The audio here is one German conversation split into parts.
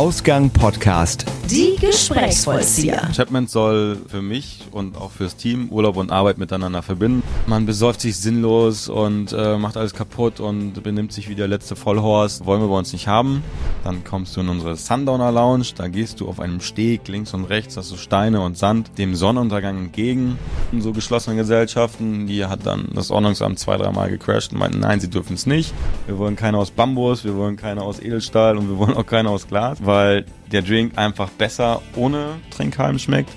Ausgang Podcast. Die Gesprächsvollzieher. Chapman soll für mich und auch fürs Team Urlaub und Arbeit miteinander verbinden. Man besäuft sich sinnlos und äh, macht alles kaputt und benimmt sich wie der letzte Vollhorst. Wollen wir bei uns nicht haben. Dann kommst du in unsere Sundowner Lounge. Da gehst du auf einem Steg links und rechts, hast du Steine und Sand, dem Sonnenuntergang entgegen. In so geschlossene Gesellschaften, die hat dann das Ordnungsamt zwei, dreimal gecrashed und meinten, nein, sie dürfen es nicht. Wir wollen keine aus Bambus, wir wollen keine aus Edelstahl und wir wollen auch keine aus Glas, weil der Drink einfach besser ohne Trinkhalm schmeckt.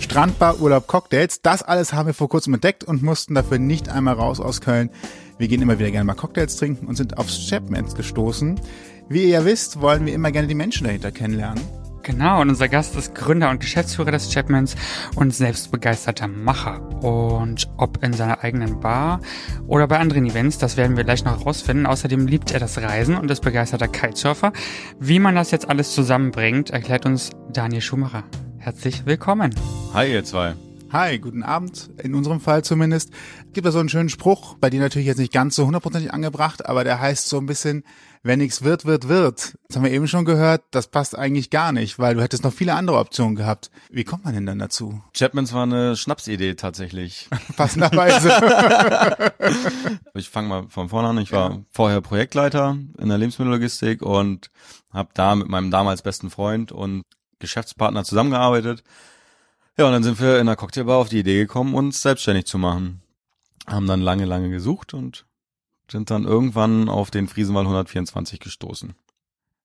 Strandbar, Urlaub, Cocktails, das alles haben wir vor kurzem entdeckt und mussten dafür nicht einmal raus aus Köln. Wir gehen immer wieder gerne mal Cocktails trinken und sind aufs Chapmans gestoßen. Wie ihr ja wisst, wollen wir immer gerne die Menschen dahinter kennenlernen. Genau, und unser Gast ist Gründer und Geschäftsführer des Chapmans und selbstbegeisterter Macher. Und ob in seiner eigenen Bar oder bei anderen Events, das werden wir gleich noch herausfinden. Außerdem liebt er das Reisen und ist begeisterter Kitesurfer. Wie man das jetzt alles zusammenbringt, erklärt uns Daniel Schumacher. Herzlich willkommen. Hi ihr zwei. Hi, guten Abend, in unserem Fall zumindest. Gibt da so einen schönen Spruch, bei dir natürlich jetzt nicht ganz so hundertprozentig angebracht, aber der heißt so ein bisschen, wenn nichts wird, wird, wird. Das haben wir eben schon gehört, das passt eigentlich gar nicht, weil du hättest noch viele andere Optionen gehabt. Wie kommt man denn dann dazu? Chapmans war eine Schnapsidee tatsächlich. Passenderweise. ich fange mal von vorne an. Ich war ja. vorher Projektleiter in der Lebensmittellogistik und habe da mit meinem damals besten Freund und Geschäftspartner zusammengearbeitet. Ja, und dann sind wir in der Cocktailbar auf die Idee gekommen, uns selbstständig zu machen. Haben dann lange, lange gesucht und sind dann irgendwann auf den Friesenwall 124 gestoßen.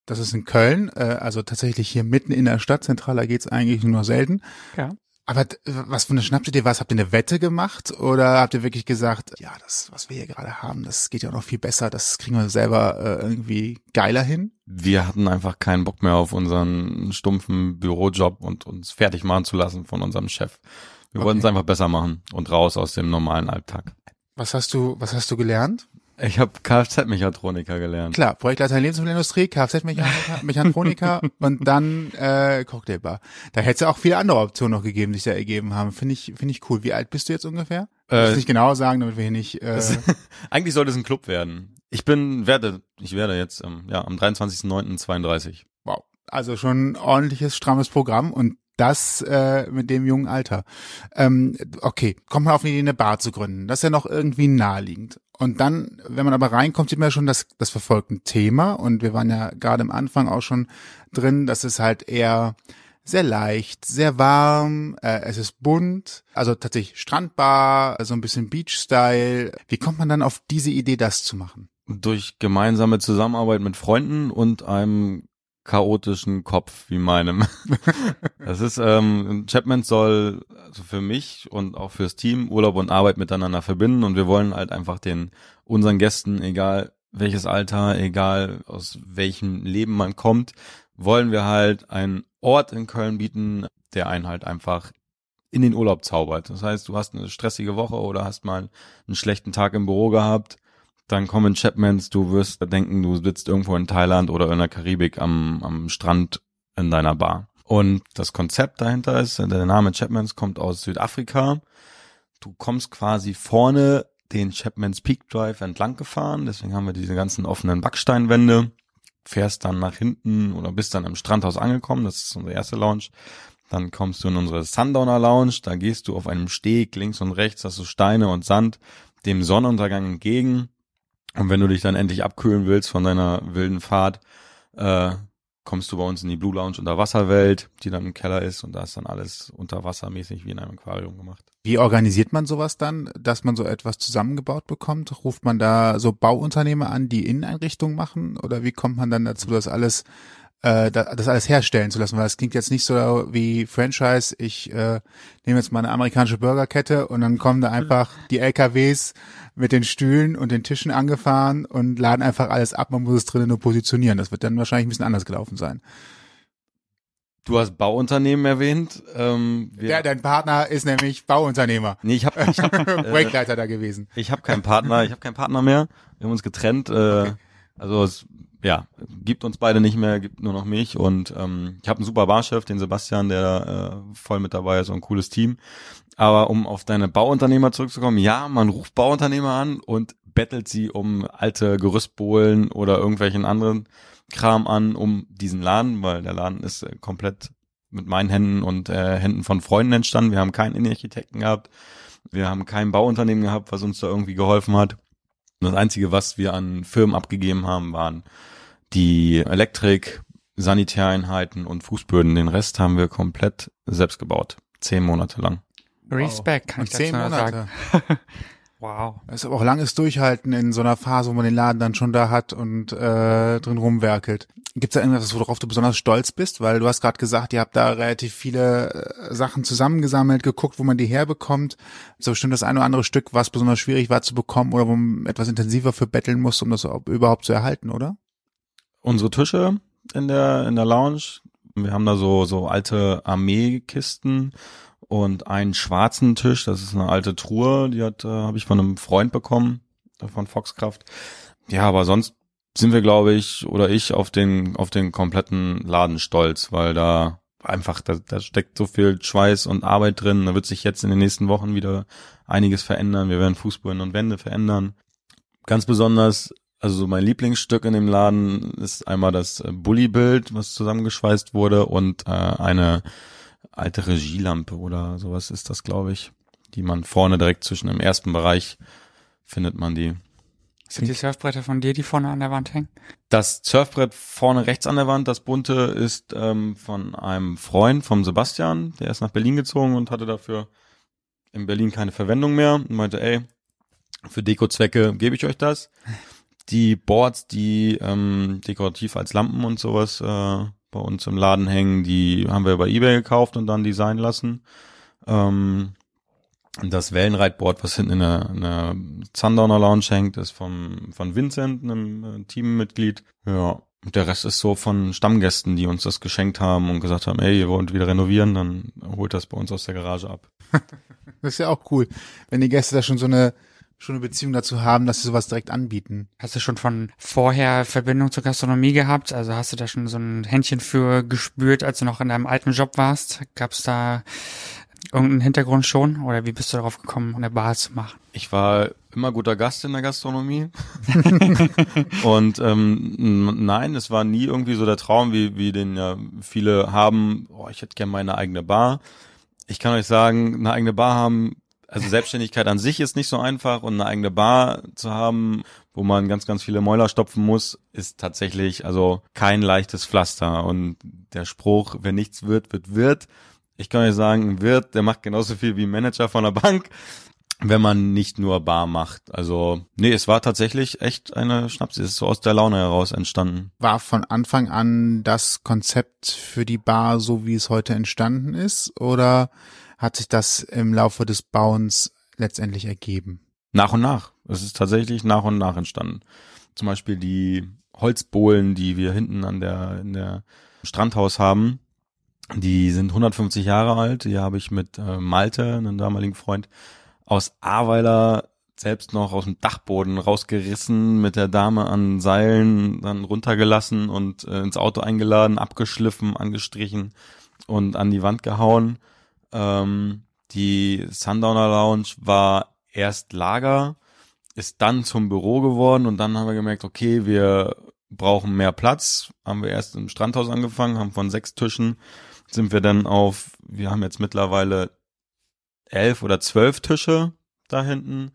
Das ist in Köln, äh, also tatsächlich hier mitten in der Stadt. Zentraler geht's eigentlich nur selten. Ja. Aber was für eine Schnapsidee war es? Habt ihr eine Wette gemacht oder habt ihr wirklich gesagt, ja, das, was wir hier gerade haben, das geht ja auch noch viel besser, das kriegen wir selber äh, irgendwie geiler hin? Wir hatten einfach keinen Bock mehr auf unseren stumpfen Bürojob und uns fertig machen zu lassen von unserem Chef. Wir okay. wollten es einfach besser machen und raus aus dem normalen Alltag. Was hast du, was hast du gelernt? Ich habe Kfz-Mechatroniker gelernt. Klar, Projektleiter Lebensmittelindustrie, Kfz-Mechatroniker und dann äh, Cocktailbar. Da hätte es ja auch viele andere Optionen noch gegeben, die sich da ergeben haben. Finde ich, finde ich cool. Wie alt bist du jetzt ungefähr? Äh, ich nicht genau sagen, damit wir hier nicht. Äh Eigentlich sollte es ein Club werden. Ich bin werde, ich werde jetzt ähm, ja am 23.09.32. Wow, also schon ein ordentliches strammes Programm und das äh, mit dem jungen Alter. Ähm, okay, kommt man auf die Idee, eine Bar zu gründen. Das ist ja noch irgendwie naheliegend. Und dann, wenn man aber reinkommt, sieht man ja schon, dass das verfolgt ein Thema. Und wir waren ja gerade am Anfang auch schon drin, dass es halt eher sehr leicht, sehr warm, äh, es ist bunt, also tatsächlich Strandbar, so ein bisschen Beach-Style. Wie kommt man dann auf diese Idee, das zu machen? Durch gemeinsame Zusammenarbeit mit Freunden und einem chaotischen Kopf wie meinem. das ist, ähm, Chapman soll also für mich und auch fürs Team Urlaub und Arbeit miteinander verbinden und wir wollen halt einfach den unseren Gästen, egal welches Alter, egal aus welchem Leben man kommt, wollen wir halt einen Ort in Köln bieten, der einen halt einfach in den Urlaub zaubert. Das heißt, du hast eine stressige Woche oder hast mal einen schlechten Tag im Büro gehabt dann kommen Chapmans, du wirst denken, du sitzt irgendwo in Thailand oder in der Karibik am, am Strand in deiner Bar. Und das Konzept dahinter ist, der Name Chapmans kommt aus Südafrika. Du kommst quasi vorne den Chapmans Peak Drive entlang gefahren, deswegen haben wir diese ganzen offenen Backsteinwände, fährst dann nach hinten oder bist dann am Strandhaus angekommen, das ist unsere erste Lounge. Dann kommst du in unsere Sundowner Lounge, da gehst du auf einem Steg links und rechts, hast du Steine und Sand, dem Sonnenuntergang entgegen und wenn du dich dann endlich abkühlen willst von deiner wilden Fahrt, äh, kommst du bei uns in die Blue Lounge Unterwasserwelt, die dann im Keller ist und da ist dann alles unterwassermäßig wie in einem Aquarium gemacht. Wie organisiert man sowas dann, dass man so etwas zusammengebaut bekommt? Ruft man da so Bauunternehmer an, die Inneneinrichtungen machen oder wie kommt man dann dazu, das alles äh, das alles herstellen zu lassen, weil es klingt jetzt nicht so wie Franchise. Ich äh, nehme jetzt mal eine amerikanische Burgerkette und dann kommen da einfach die LKWs mit den Stühlen und den Tischen angefahren und laden einfach alles ab. Man muss es drinnen nur positionieren. Das wird dann wahrscheinlich ein bisschen anders gelaufen sein. Du hast Bauunternehmen erwähnt. Ähm, ja, dein Partner ist nämlich Bauunternehmer. Nee, ich habe ich hab, äh, Projektleiter da gewesen. Ich habe keinen Partner, ich habe keinen Partner mehr. Wir haben uns getrennt. Äh, okay. Also es ja, gibt uns beide nicht mehr, gibt nur noch mich und ähm, ich habe einen super Barchef, den Sebastian, der äh, voll mit dabei ist und ein cooles Team. Aber um auf deine Bauunternehmer zurückzukommen, ja, man ruft Bauunternehmer an und bettelt sie um alte Gerüstbohlen oder irgendwelchen anderen Kram an, um diesen Laden, weil der Laden ist äh, komplett mit meinen Händen und äh, Händen von Freunden entstanden. Wir haben keinen Innenarchitekten gehabt. Wir haben kein Bauunternehmen gehabt, was uns da irgendwie geholfen hat. Das Einzige, was wir an Firmen abgegeben haben, waren die Elektrik, Sanitäreinheiten und Fußböden. Den Rest haben wir komplett selbst gebaut. Zehn Monate lang. Respekt, kann Und ich dazu zehn nur Monate. sagen. wow. Das ist aber auch langes Durchhalten in so einer Phase, wo man den Laden dann schon da hat und äh, drin rumwerkelt. Gibt es da irgendwas, worauf du besonders stolz bist? Weil du hast gerade gesagt, ihr habt da relativ viele äh, Sachen zusammengesammelt, geguckt, wo man die herbekommt. So bestimmt das ein oder andere Stück, was besonders schwierig war zu bekommen oder wo man etwas intensiver für betteln muss, um das überhaupt zu erhalten, oder? Unsere Tische in der, in der Lounge. Wir haben da so, so alte Armeekisten und einen schwarzen Tisch. Das ist eine alte Truhe, die hat, äh, habe ich von einem Freund bekommen, äh, von Foxcraft. Ja, aber sonst sind wir, glaube ich, oder ich auf den, auf den kompletten Laden stolz, weil da einfach, da, da steckt so viel Schweiß und Arbeit drin. Da wird sich jetzt in den nächsten Wochen wieder einiges verändern. Wir werden Fußboden und Wände verändern. Ganz besonders, also so mein Lieblingsstück in dem Laden ist einmal das äh, Bully-Bild, was zusammengeschweißt wurde und äh, eine alte Regielampe oder sowas ist das, glaube ich, die man vorne direkt zwischen im ersten Bereich findet man die. Sind die Surfbretter von dir, die vorne an der Wand hängen? Das Surfbrett vorne rechts an der Wand, das bunte, ist ähm, von einem Freund, vom Sebastian. Der ist nach Berlin gezogen und hatte dafür in Berlin keine Verwendung mehr und meinte, ey, für Dekozwecke gebe ich euch das. Die Boards, die ähm, dekorativ als Lampen und sowas äh, bei uns im Laden hängen, die haben wir bei eBay gekauft und dann designen lassen. Ähm, das Wellenreitboard, was hinten in der, in der Sundowner Lounge hängt, ist vom, von Vincent, einem äh, Teammitglied. Ja. Und der Rest ist so von Stammgästen, die uns das geschenkt haben und gesagt haben, ey, ihr wollt wieder renovieren, dann holt das bei uns aus der Garage ab. Das ist ja auch cool, wenn die Gäste da schon so eine schon eine Beziehung dazu haben, dass sie sowas direkt anbieten. Hast du schon von vorher Verbindung zur Gastronomie gehabt? Also hast du da schon so ein Händchen für gespürt, als du noch in deinem alten Job warst? Gab es da irgendeinen Hintergrund schon? Oder wie bist du darauf gekommen, eine Bar zu machen? Ich war immer guter Gast in der Gastronomie. und ähm, nein, es war nie irgendwie so der Traum, wie, wie den ja viele haben, oh, ich hätte gerne meine eigene Bar. Ich kann euch sagen, eine eigene Bar haben, also Selbstständigkeit an sich ist nicht so einfach und eine eigene Bar zu haben, wo man ganz, ganz viele Mäuler stopfen muss, ist tatsächlich also kein leichtes Pflaster. Und der Spruch, wenn nichts wird, wird wird. Ich kann euch sagen, ein Wirt, der macht genauso viel wie ein Manager von der Bank wenn man nicht nur Bar macht. Also, nee, es war tatsächlich echt eine Schnaps. Es ist so aus der Laune heraus entstanden. War von Anfang an das Konzept für die Bar so, wie es heute entstanden ist? Oder hat sich das im Laufe des Bauens letztendlich ergeben? Nach und nach. Es ist tatsächlich nach und nach entstanden. Zum Beispiel die Holzbohlen, die wir hinten an der, in der Strandhaus haben, die sind 150 Jahre alt. Die habe ich mit äh, Malte, einem damaligen Freund, aus Ahrweiler selbst noch aus dem Dachboden rausgerissen, mit der Dame an Seilen dann runtergelassen und äh, ins Auto eingeladen, abgeschliffen, angestrichen und an die Wand gehauen. Ähm, die Sundowner Lounge war erst Lager, ist dann zum Büro geworden und dann haben wir gemerkt, okay, wir brauchen mehr Platz. Haben wir erst im Strandhaus angefangen, haben von sechs Tischen sind wir dann auf, wir haben jetzt mittlerweile elf oder zwölf Tische da hinten.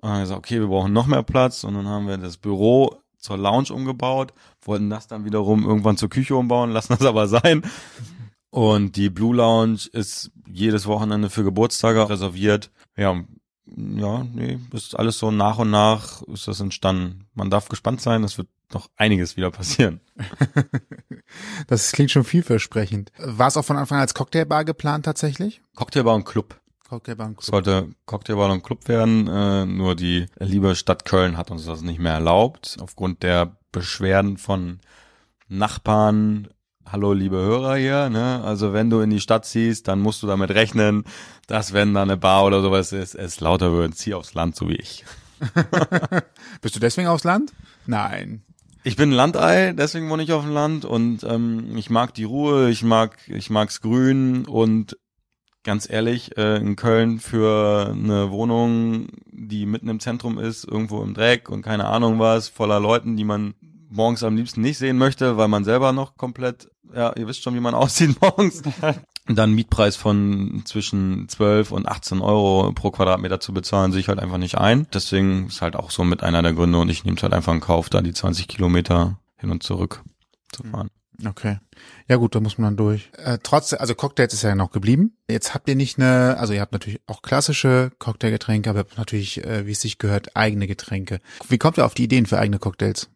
Und haben gesagt, okay, wir brauchen noch mehr Platz. Und dann haben wir das Büro zur Lounge umgebaut, wollten das dann wiederum irgendwann zur Küche umbauen, lassen das aber sein. Und die Blue Lounge ist jedes Wochenende für Geburtstage reserviert. Ja, ja, nee, ist alles so nach und nach ist das entstanden. Man darf gespannt sein, es wird noch einiges wieder passieren. Das klingt schon vielversprechend. War es auch von Anfang an als Cocktailbar geplant tatsächlich? Cocktailbar und Club. Cocktailbar und Es sollte Cocktailbar und Club werden, äh, nur die liebe Stadt Köln hat uns das nicht mehr erlaubt, aufgrund der Beschwerden von Nachbarn. Hallo, liebe Hörer hier, ne? Also wenn du in die Stadt ziehst, dann musst du damit rechnen, dass wenn da eine Bar oder sowas ist, es lauter wird. Zieh aufs Land, so wie ich. Bist du deswegen aufs Land? Nein. Ich bin ein Landei, deswegen wohne ich auf dem Land und ähm, ich mag die Ruhe, ich mag, ich mag's grün und ganz ehrlich, äh, in Köln für eine Wohnung, die mitten im Zentrum ist, irgendwo im Dreck und keine Ahnung was, voller Leuten, die man morgens am liebsten nicht sehen möchte, weil man selber noch komplett, ja, ihr wisst schon, wie man aussieht morgens. dann Mietpreis von zwischen 12 und 18 Euro pro Quadratmeter zu bezahlen, sehe ich halt einfach nicht ein. Deswegen ist halt auch so mit einer der Gründe und ich nehme es halt einfach in Kauf, da die 20 Kilometer hin und zurück zu fahren. Okay. Ja gut, da muss man dann durch. Äh, trotzdem, also Cocktails ist ja noch geblieben. Jetzt habt ihr nicht eine, also ihr habt natürlich auch klassische Cocktailgetränke, aber ihr habt natürlich, äh, wie es sich gehört, eigene Getränke. Wie kommt ihr auf die Ideen für eigene Cocktails?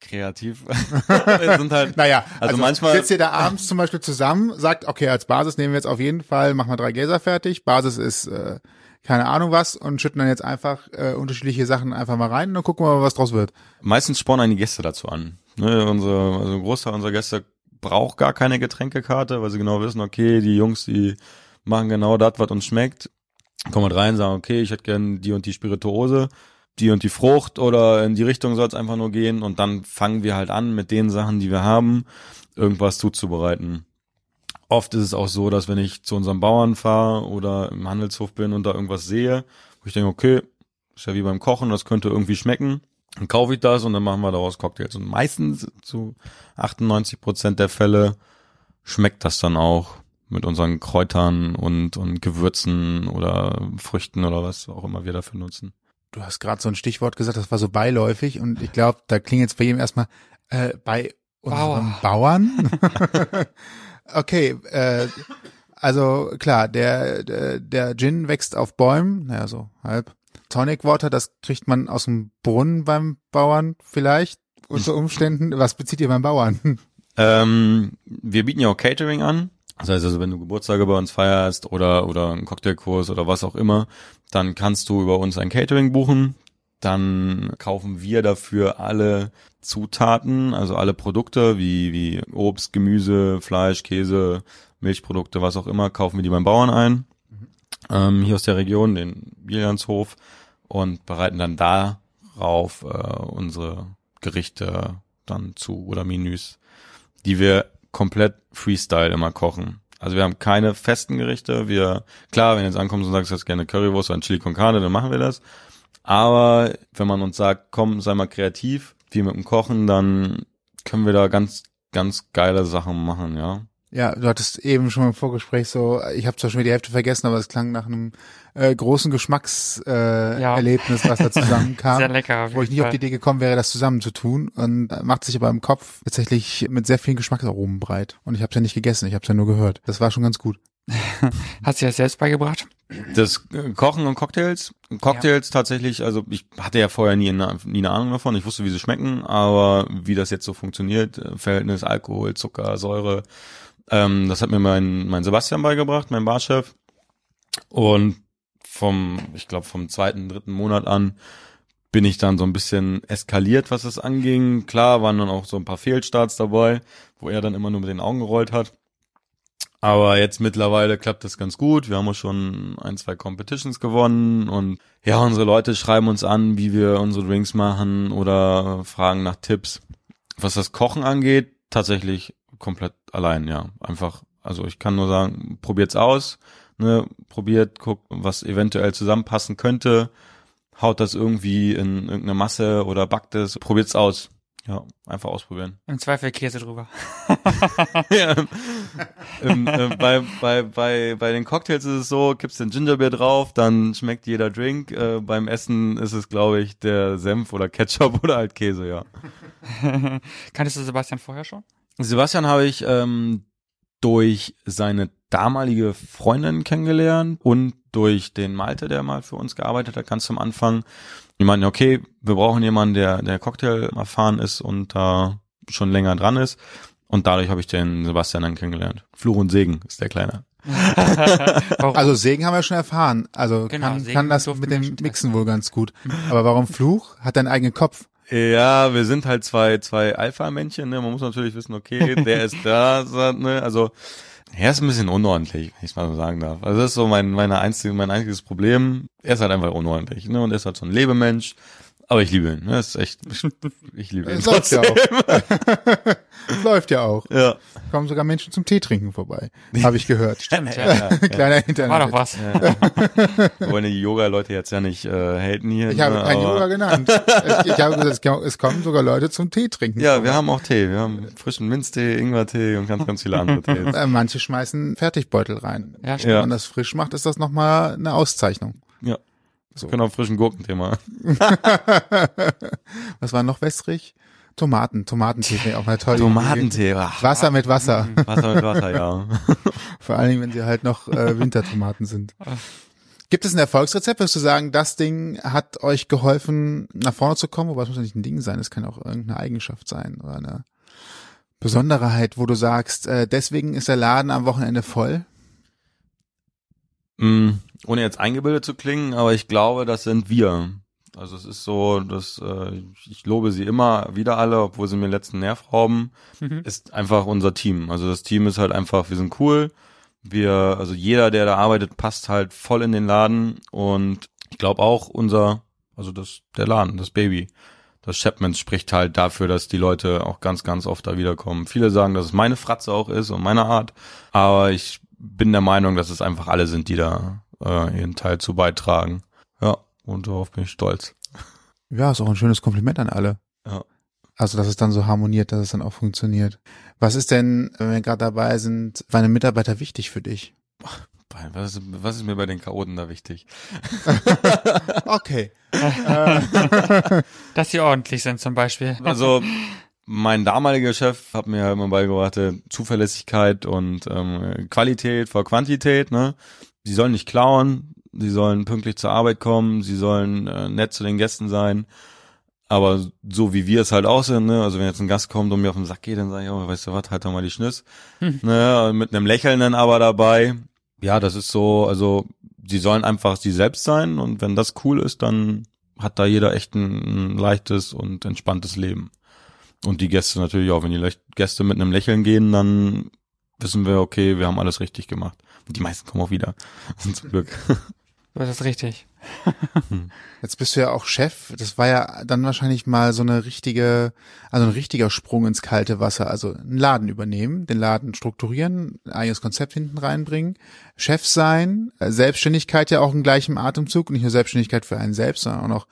Kreativ. Wir sind halt, Naja, Also also, manchmal- sitzt ihr da abends zum Beispiel zusammen, sagt, okay, als Basis nehmen wir jetzt auf jeden Fall, machen wir drei Gläser fertig. Basis ist äh, keine Ahnung was und schütten dann jetzt einfach äh, unterschiedliche Sachen einfach mal rein und dann gucken wir mal, was draus wird. meistens spornen einen die Gäste dazu an. Ne, unsere, also ein Großteil unserer Gäste braucht gar keine Getränkekarte, weil sie genau wissen, okay, die Jungs, die machen genau das, was uns schmeckt. Kommen halt rein, sagen, okay, ich hätte gern die und die Spirituose, die und die Frucht oder in die Richtung soll es einfach nur gehen und dann fangen wir halt an, mit den Sachen, die wir haben, irgendwas zuzubereiten. Oft ist es auch so, dass wenn ich zu unserem Bauern fahre oder im Handelshof bin und da irgendwas sehe, wo ich denke, okay, ist ja wie beim Kochen, das könnte irgendwie schmecken, dann kaufe ich das und dann machen wir daraus Cocktails. Und meistens zu 98 Prozent der Fälle schmeckt das dann auch mit unseren Kräutern und, und Gewürzen oder Früchten oder was auch immer wir dafür nutzen. Du hast gerade so ein Stichwort gesagt, das war so beiläufig und ich glaube, da klingt jetzt bei jedem erstmal äh, bei unseren Bauer. Bauern. okay, äh, also klar, der, der der Gin wächst auf Bäumen, naja so halb. Tonic Water, das kriegt man aus dem Brunnen beim Bauern vielleicht unter Umständen. Was bezieht ihr beim Bauern? Ähm, wir bieten ja auch Catering an. Das heißt also, wenn du Geburtstage bei uns feierst oder, oder einen Cocktailkurs oder was auch immer, dann kannst du über uns ein Catering buchen. Dann kaufen wir dafür alle Zutaten, also alle Produkte wie, wie Obst, Gemüse, Fleisch, Käse, Milchprodukte, was auch immer, kaufen wir die beim Bauern ein. Ähm, hier aus der Region, den Bilianshof und bereiten dann darauf äh, unsere Gerichte dann zu oder Menüs die wir komplett Freestyle immer kochen. Also wir haben keine festen Gerichte. Wir, klar, wenn jetzt ankommst und sagst, du hast gerne Currywurst oder ein Chili con Carne, dann machen wir das. Aber wenn man uns sagt, komm, sei mal kreativ, wie mit dem Kochen, dann können wir da ganz, ganz geile Sachen machen, ja. Ja, du hattest eben schon im Vorgespräch so, ich habe zwar schon wieder die Hälfte vergessen, aber es klang nach einem äh, großen Geschmackserlebnis, äh, Ja. Erlebnis, was da zusammenkam. Sehr lecker. auf wo ich nicht auf Fall. die Idee gekommen wäre, das zusammen zu tun und macht sich aber im Kopf tatsächlich mit sehr vielen Geschmacksaromen breit. Und ich habe es ja nicht gegessen, ich habe es ja nur gehört. Das war schon ganz gut. Hast du das selbst beigebracht? Das äh, Kochen und Cocktails. Cocktails tatsächlich, also ich hatte ja vorher nie, eine- nie eine Ahnung davon. Ich wusste, wie sie schmecken, aber wie das jetzt so funktioniert, äh, Verhältnis Alkohol, Zucker, Säure, ähm, das hat mir mein, mein Sebastian beigebracht, mein Barchef. Und vom, ich glaube, vom zweiten, dritten Monat an bin ich dann so ein bisschen eskaliert, was es anging. Klar waren dann auch so ein paar Fehlstarts dabei, wo er dann immer nur mit den Augen gerollt hat. Aber jetzt mittlerweile klappt das ganz gut. Wir haben auch schon ein, zwei Competitions gewonnen und ja, unsere Leute schreiben uns an, wie wir unsere Drinks machen oder fragen nach Tipps. Was das Kochen angeht, tatsächlich komplett allein, ja. Einfach, also ich kann nur sagen, probiert's aus, ne, probiert, guckt, was eventuell zusammenpassen könnte, haut das irgendwie in irgendeine Masse oder backt es, probiert's aus. Ja, einfach ausprobieren. Im Zweifel Käse drüber. ja. ähm, äh, bei, bei, bei, bei den Cocktails ist es so, gibst den Gingerbeer drauf, dann schmeckt jeder Drink. Äh, beim Essen ist es, glaube ich, der Senf oder Ketchup oder halt Käse, ja. Kanntest du Sebastian vorher schon? Sebastian habe ich ähm, durch seine damalige Freundin kennengelernt und durch den Malte, der mal für uns gearbeitet hat, ganz am Anfang. Die meinten, okay, wir brauchen jemanden, der, der Cocktail erfahren ist und da schon länger dran ist. Und dadurch habe ich den Sebastian dann kennengelernt. Fluch und Segen ist der Kleine. Also Segen haben wir schon erfahren. Also Genau, kann, kann das mit dem Mixen wohl ganz gut. Aber warum Fluch? Hat deinen eigenen Kopf. Ja, wir sind halt zwei, zwei Alpha-Männchen, ne? Man muss natürlich wissen, okay, der ist da, ne? Also, er ist ein bisschen unordentlich, wenn ich mal so sagen darf. Also das ist so mein, meine einzige, mein einziges Problem. Er ist halt einfach unordentlich, ne? Und er ist halt so ein Lebemensch. Aber ich liebe ihn. Ne? Das ist echt, ich liebe ihn. Es läuft ja auch. Es läuft ja auch. Ja. Kommen sogar Menschen zum Tee trinken vorbei. Habe ich gehört. ja, ja, ja. Kleiner Internet. War doch was. Wir wollen die Yoga-Leute jetzt ja nicht äh, haten hier. Ich habe ne, kein Yoga genannt. Ich, ich habe gesagt, es- kommen sogar Leute zum Tee trinken. Ja, wir haben auch Tee. Wir haben frischen Minztee, Ingwertee und ganz, ganz viele andere Tees. Äh, Manche schmeißen Fertigbeutel rein. Ja, Wenn Ja. man das frisch macht, ist das nochmal eine Auszeichnung. Ja. So. Wir können auch frischen Gurkentee mal. Was war noch wässrig? Tomaten. Tomatentee wäre auch eine tolle Idee. Tomatentee. Ach, Wasser mit Wasser. Wasser mit Wasser, ja. Vor allen Dingen, wenn sie halt noch äh, Wintertomaten sind. Gibt es ein Erfolgsrezept? Würdest du sagen, das Ding hat euch geholfen, nach vorne zu kommen? Wobei es muss ja nicht ein Ding sein, es kann auch irgendeine Eigenschaft sein oder eine Besonderheit, wo du sagst, äh, deswegen ist der Laden am Wochenende voll. Mm, ohne jetzt eingebildet zu klingen, aber ich glaube, das sind wir. Also es ist so, dass äh, ich lobe sie immer wieder alle, obwohl sie mir letzten Nerv rauben, Mhm. ist einfach unser Team. Also das Team ist halt einfach, wir sind cool. Wir, also jeder, der da arbeitet, passt halt voll in den Laden und ich glaube auch unser, also das, der Laden, das Baby, das Chapmans spricht halt dafür, dass die Leute auch ganz, ganz oft da wiederkommen. Viele sagen, dass es meine Fratze auch ist und meine Art, aber ich bin der Meinung, dass es einfach alle sind, die da äh, ihren Teil zu beitragen. Ja, und darauf bin ich stolz. Ja, ist auch ein schönes Kompliment an alle. Ja. Also, dass es dann so harmoniert, dass es dann auch funktioniert. Was ist denn, wenn wir gerade dabei sind, meine Mitarbeiter wichtig für dich? Was ist, was ist mir bei den Chaoten da wichtig? Okay. Dass sie ordentlich sind zum Beispiel. Also mein damaliger Chef hat mir immer beigebracht, äh, Zuverlässigkeit und ähm, Qualität vor Quantität. Ne? Sie sollen nicht klauen, sie sollen pünktlich zur Arbeit kommen, sie sollen äh, nett zu den Gästen sein. Aber so wie wir es halt auch sind, ne? also wenn jetzt ein Gast kommt und mir auf den Sack geht, dann sage ich, oh, weißt du was, halt doch mal die Schniss. Ne? Mit einem Lächeln dann aber dabei. Ja, das ist so, also sie sollen einfach sie selbst sein und wenn das cool ist, dann hat da jeder echt ein, ein leichtes und entspanntes Leben. Und die Gäste natürlich auch. Wenn die Gäste mit einem Lächeln gehen, dann wissen wir, okay, wir haben alles richtig gemacht. Die meisten kommen auch wieder. Zum Glück. Das ist richtig. Jetzt bist du ja auch Chef. Das war ja dann wahrscheinlich mal so eine richtige, also ein richtiger Sprung ins kalte Wasser. Also einen Laden übernehmen, den Laden strukturieren, ein eigenes Konzept hinten reinbringen, Chef sein, Selbstständigkeit ja auch in gleichem Atemzug, nicht nur Selbstständigkeit für einen selbst, sondern auch noch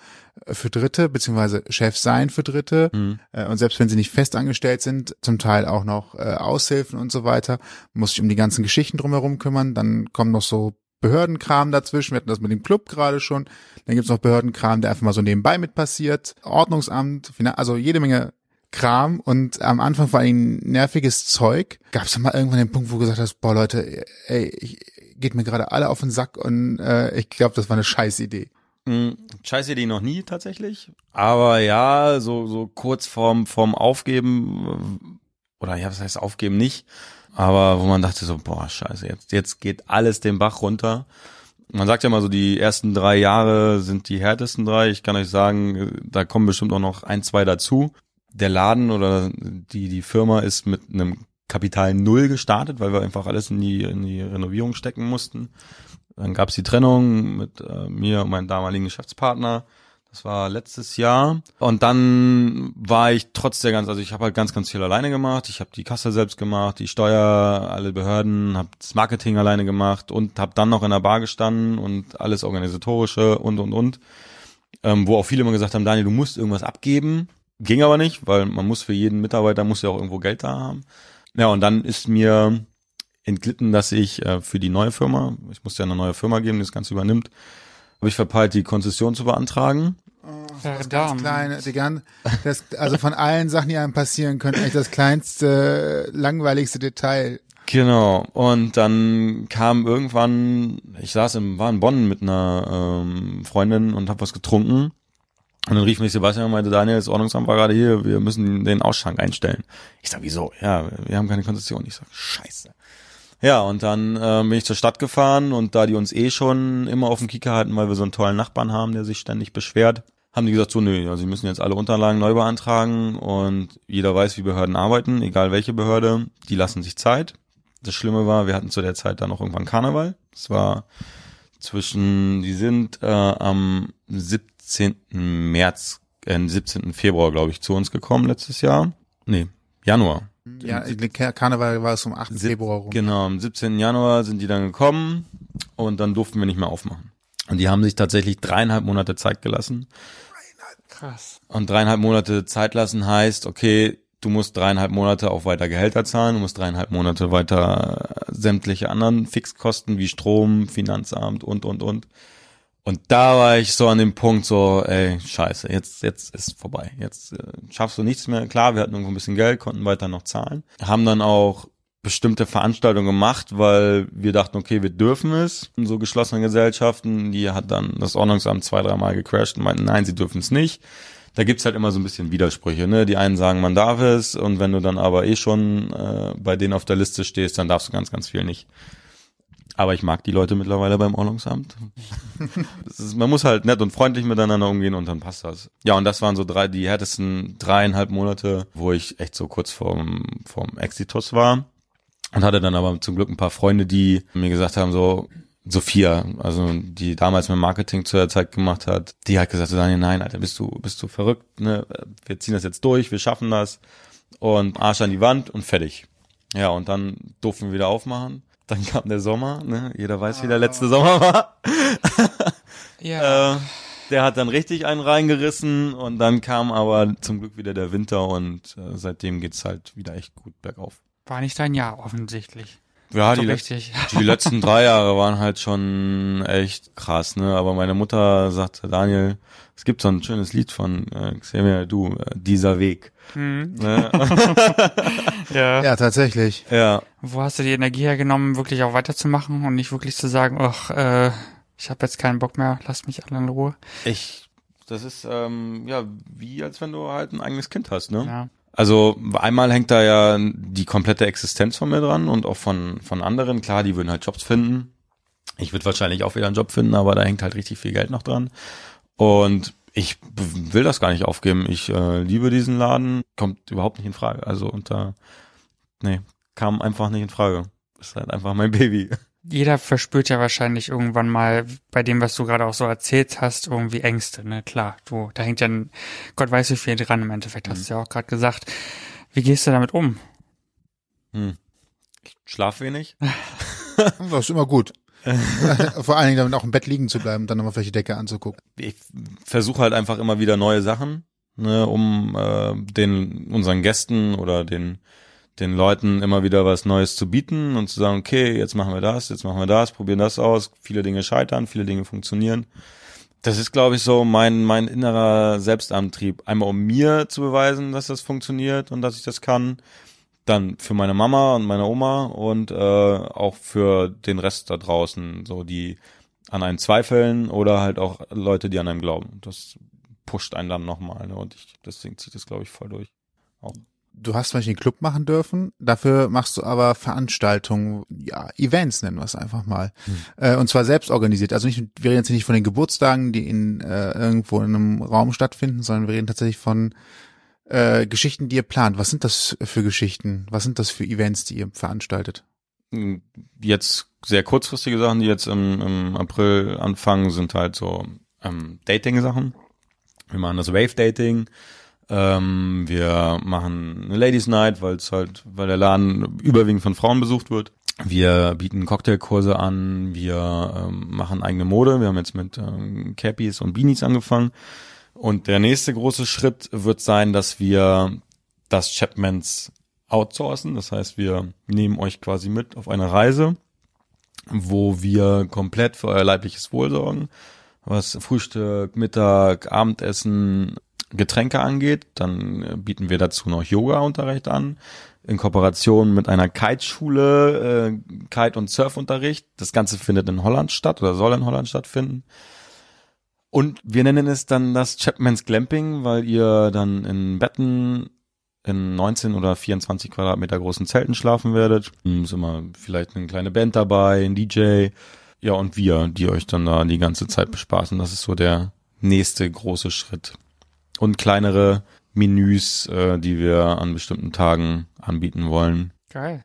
für Dritte, beziehungsweise Chef sein für Dritte. Mhm. Äh, Und selbst wenn sie nicht fest angestellt sind, zum Teil auch noch äh, Aushilfen und so weiter, muss sich um die ganzen Geschichten drumherum kümmern. Dann kommen noch so Behördenkram dazwischen. Wir hatten das mit dem Club gerade schon. Dann gibt's noch Behördenkram, der einfach mal so nebenbei mit passiert. Ordnungsamt, also jede Menge Kram und am Anfang vor allem nerviges Zeug. Gab's da mal irgendwann den Punkt, wo du gesagt hast, boah Leute, ey, ich, geht mir gerade alle auf den Sack und äh, ich glaube, das war eine scheiß Idee. Mhm. Scheiß Idee noch nie tatsächlich. Aber ja, so, so kurz vorm, vorm Aufgeben, äh, oder ja, was heißt Aufgeben nicht, aber wo man dachte so, boah, scheiße, jetzt, jetzt geht alles den Bach runter. Man sagt ja mal so, die ersten drei Jahre sind die härtesten drei. Ich kann euch sagen, da kommen bestimmt auch noch ein, zwei dazu. Der Laden oder die, die Firma ist mit einem Kapital Null gestartet, weil wir einfach alles in die, in die Renovierung stecken mussten. Dann gab's die Trennung mit äh, mir und meinem damaligen Geschäftspartner. Das war letztes Jahr. Und dann war ich trotz der ganzen, also ich habe halt ganz, ganz viel alleine gemacht. Ich habe die Kasse selbst gemacht, die Steuer, alle Behörden, habe das Marketing alleine gemacht und habe dann noch in der Bar gestanden und alles organisatorische und und und. Ähm, wo auch viele immer gesagt haben, Daniel, du musst irgendwas abgeben. Ging aber nicht, weil man muss für jeden Mitarbeiter muss ja auch irgendwo Geld da haben. Ja, und dann ist mir entglitten, dass ich äh, für die neue Firma, ich musste ja eine neue Firma geben, die das Ganze übernimmt, habe ich verpeilt, die Konzession zu beantragen. Das ganz kleine, die ganz, das, also von allen Sachen, die einem passieren können, echt das kleinste, langweiligste Detail. Genau. Und dann kam irgendwann, ich saß im, war in Bonn mit einer ähm, Freundin und habe was getrunken. Und dann rief mich Sebastian und meinte, Daniel, das Ordnungsamt war gerade hier, wir müssen den Ausschank einstellen. Ich sag, wieso? Ja, wir haben keine Konzession. Ich sag, scheiße. Ja, und dann äh, bin ich zur Stadt gefahren und da die uns eh schon immer auf dem Kicker hatten, weil wir so einen tollen Nachbarn haben, der sich ständig beschwert, haben die gesagt, so nö, also sie müssen jetzt alle Unterlagen neu beantragen und jeder weiß, wie Behörden arbeiten, egal welche Behörde, die lassen sich Zeit. Das Schlimme war, wir hatten zu der Zeit dann noch irgendwann Karneval. Es war zwischen, die sind äh, am 17. März äh, 17. Februar, glaube ich, zu uns gekommen letztes Jahr. Nee, Januar. Ja, Karneval war es um 8. Februar rum. Genau, am 17. Januar sind die dann gekommen und dann durften wir nicht mehr aufmachen. Und die haben sich tatsächlich dreieinhalb Monate Zeit gelassen. Krass. Und dreieinhalb Monate Zeit lassen heißt, okay, du musst dreieinhalb Monate auch weiter Gehälter zahlen, du musst dreieinhalb Monate weiter sämtliche anderen Fixkosten wie Strom, Finanzamt und, und, und. Und da war ich so an dem Punkt so, ey, scheiße, jetzt, jetzt ist vorbei. Jetzt äh, schaffst du nichts mehr. Klar, wir hatten irgendwo ein bisschen Geld, konnten weiter noch zahlen. Haben dann auch bestimmte Veranstaltungen gemacht, weil wir dachten, okay, wir dürfen es. In so geschlossenen Gesellschaften, die hat dann das Ordnungsamt zwei, dreimal gecrashed und meinten, nein, sie dürfen es nicht. Da gibt's halt immer so ein bisschen Widersprüche. Ne? Die einen sagen, man darf es und wenn du dann aber eh schon äh, bei denen auf der Liste stehst, dann darfst du ganz, ganz viel nicht. Aber ich mag die Leute mittlerweile beim Ordnungsamt. ist, man muss halt nett und freundlich miteinander umgehen und dann passt das. Ja, und das waren so drei, die härtesten dreieinhalb Monate, wo ich echt so kurz vorm, vorm Exitus war. Und hatte dann aber zum Glück ein paar Freunde, die mir gesagt haben, so, Sophia, also die damals mit Marketing zu der Zeit gemacht hat, die hat gesagt, Daniel, nein, Alter, bist du, bist du verrückt, ne? Wir ziehen das jetzt durch, wir schaffen das. Und Arsch an die Wand und fertig. Ja, und dann durften wir wieder aufmachen. Dann kam der Sommer, ne? Jeder weiß, wie der letzte Sommer war. Ja. äh, der hat dann richtig einen reingerissen und dann kam aber zum Glück wieder der Winter und äh, seitdem geht's halt wieder echt gut bergauf. War nicht dein Jahr offensichtlich. Ja, So die, richtig. die letzten drei Jahre waren halt schon echt krass, ne? Aber meine Mutter sagte, Daniel, es gibt so ein schönes Lied von äh, Xavier Du, äh, dieser Weg. Hm. Ne? Ja. Ja, tatsächlich. ja, Wo hast du die Energie hergenommen, wirklich auch weiterzumachen und nicht wirklich zu sagen, ach, äh, ich habe jetzt keinen Bock mehr, lasst mich alle in Ruhe. ich, das ist ähm, ja wie als wenn du halt ein eigenes Kind hast, ne? Ja. Also einmal hängt da ja die komplette Existenz von mir dran und auch von von anderen. Klar, die würden halt Jobs finden. Ich würde wahrscheinlich auch wieder einen Job finden, aber da hängt halt richtig viel Geld noch dran. Und ich will das gar nicht aufgeben. Ich äh, liebe diesen Laden, kommt überhaupt nicht in Frage. Also unter, nee, kam einfach nicht in Frage. Ist halt einfach mein Baby. Jeder verspürt ja wahrscheinlich irgendwann mal bei dem, was du gerade auch so erzählt hast, irgendwie Ängste, ne? Klar, du, da hängt ja ein, Gott weiß wie viel dran im Endeffekt, hast du ja auch gerade gesagt. Wie gehst du damit um? Hm. Ich schlaf wenig. Das ist immer gut. Vor allen Dingen damit auch im Bett liegen zu bleiben, dann nochmal vielleicht die Decke anzugucken. ich versuche halt einfach immer wieder neue Sachen, ne, um äh, den unseren Gästen oder den den Leuten immer wieder was Neues zu bieten und zu sagen, okay, jetzt machen wir das, jetzt machen wir das, probieren das aus. Viele Dinge scheitern, viele Dinge funktionieren. Das ist, glaube ich, so mein mein innerer Selbstantrieb. Einmal um mir zu beweisen, dass das funktioniert und dass ich das kann. Dann für meine Mama und meine Oma und äh, auch für den Rest da draußen, so die an einem zweifeln oder halt auch Leute, die an einem glauben. Das pusht einen dann nochmal. Ne? Und ich, deswegen zieht es, glaube ich, voll durch. Du hast vielleicht einen Club machen dürfen, dafür machst du aber Veranstaltungen, ja, Events nennen wir es einfach mal. Äh, und zwar selbst organisiert. Also nicht, wir reden jetzt nicht von den Geburtstagen, die in äh, irgendwo in einem Raum stattfinden, sondern wir reden tatsächlich von äh, Geschichten, die ihr plant. Was sind das für Geschichten? Was sind das für Events, die ihr veranstaltet? Jetzt sehr kurzfristige Sachen, die jetzt im, im April anfangen, sind halt so ähm, Dating-Sachen. Wir machen das Wave-Dating. Ähm, wir machen eine Ladies Night, weil es halt, weil der Laden überwiegend von Frauen besucht wird. Wir bieten Cocktailkurse an, wir ähm, machen eigene Mode. Wir haben jetzt mit ähm, Cappies und Beanies angefangen. Und der nächste große Schritt wird sein, dass wir das Chapmans outsourcen. Das heißt, wir nehmen euch quasi mit auf eine Reise, wo wir komplett für euer leibliches Wohl sorgen, was Frühstück, Mittag, Abendessen, Getränke angeht. Dann äh, bieten wir dazu noch Yoga-Unterricht an, in Kooperation mit einer Kiteschule, äh, Kite- und Surfunterricht. Das Ganze findet in Holland statt oder soll in Holland stattfinden. Und wir nennen es dann das Chapman's Glamping, weil ihr dann in Betten in 19 oder 24 Quadratmeter großen Zelten schlafen werdet. Ist immer vielleicht eine kleine Band dabei, ein DJ. Ja, und wir, die euch dann da die ganze Zeit bespaßen. Das ist so der nächste große Schritt. Und kleinere Menüs, äh, die wir an bestimmten Tagen anbieten wollen. Geil.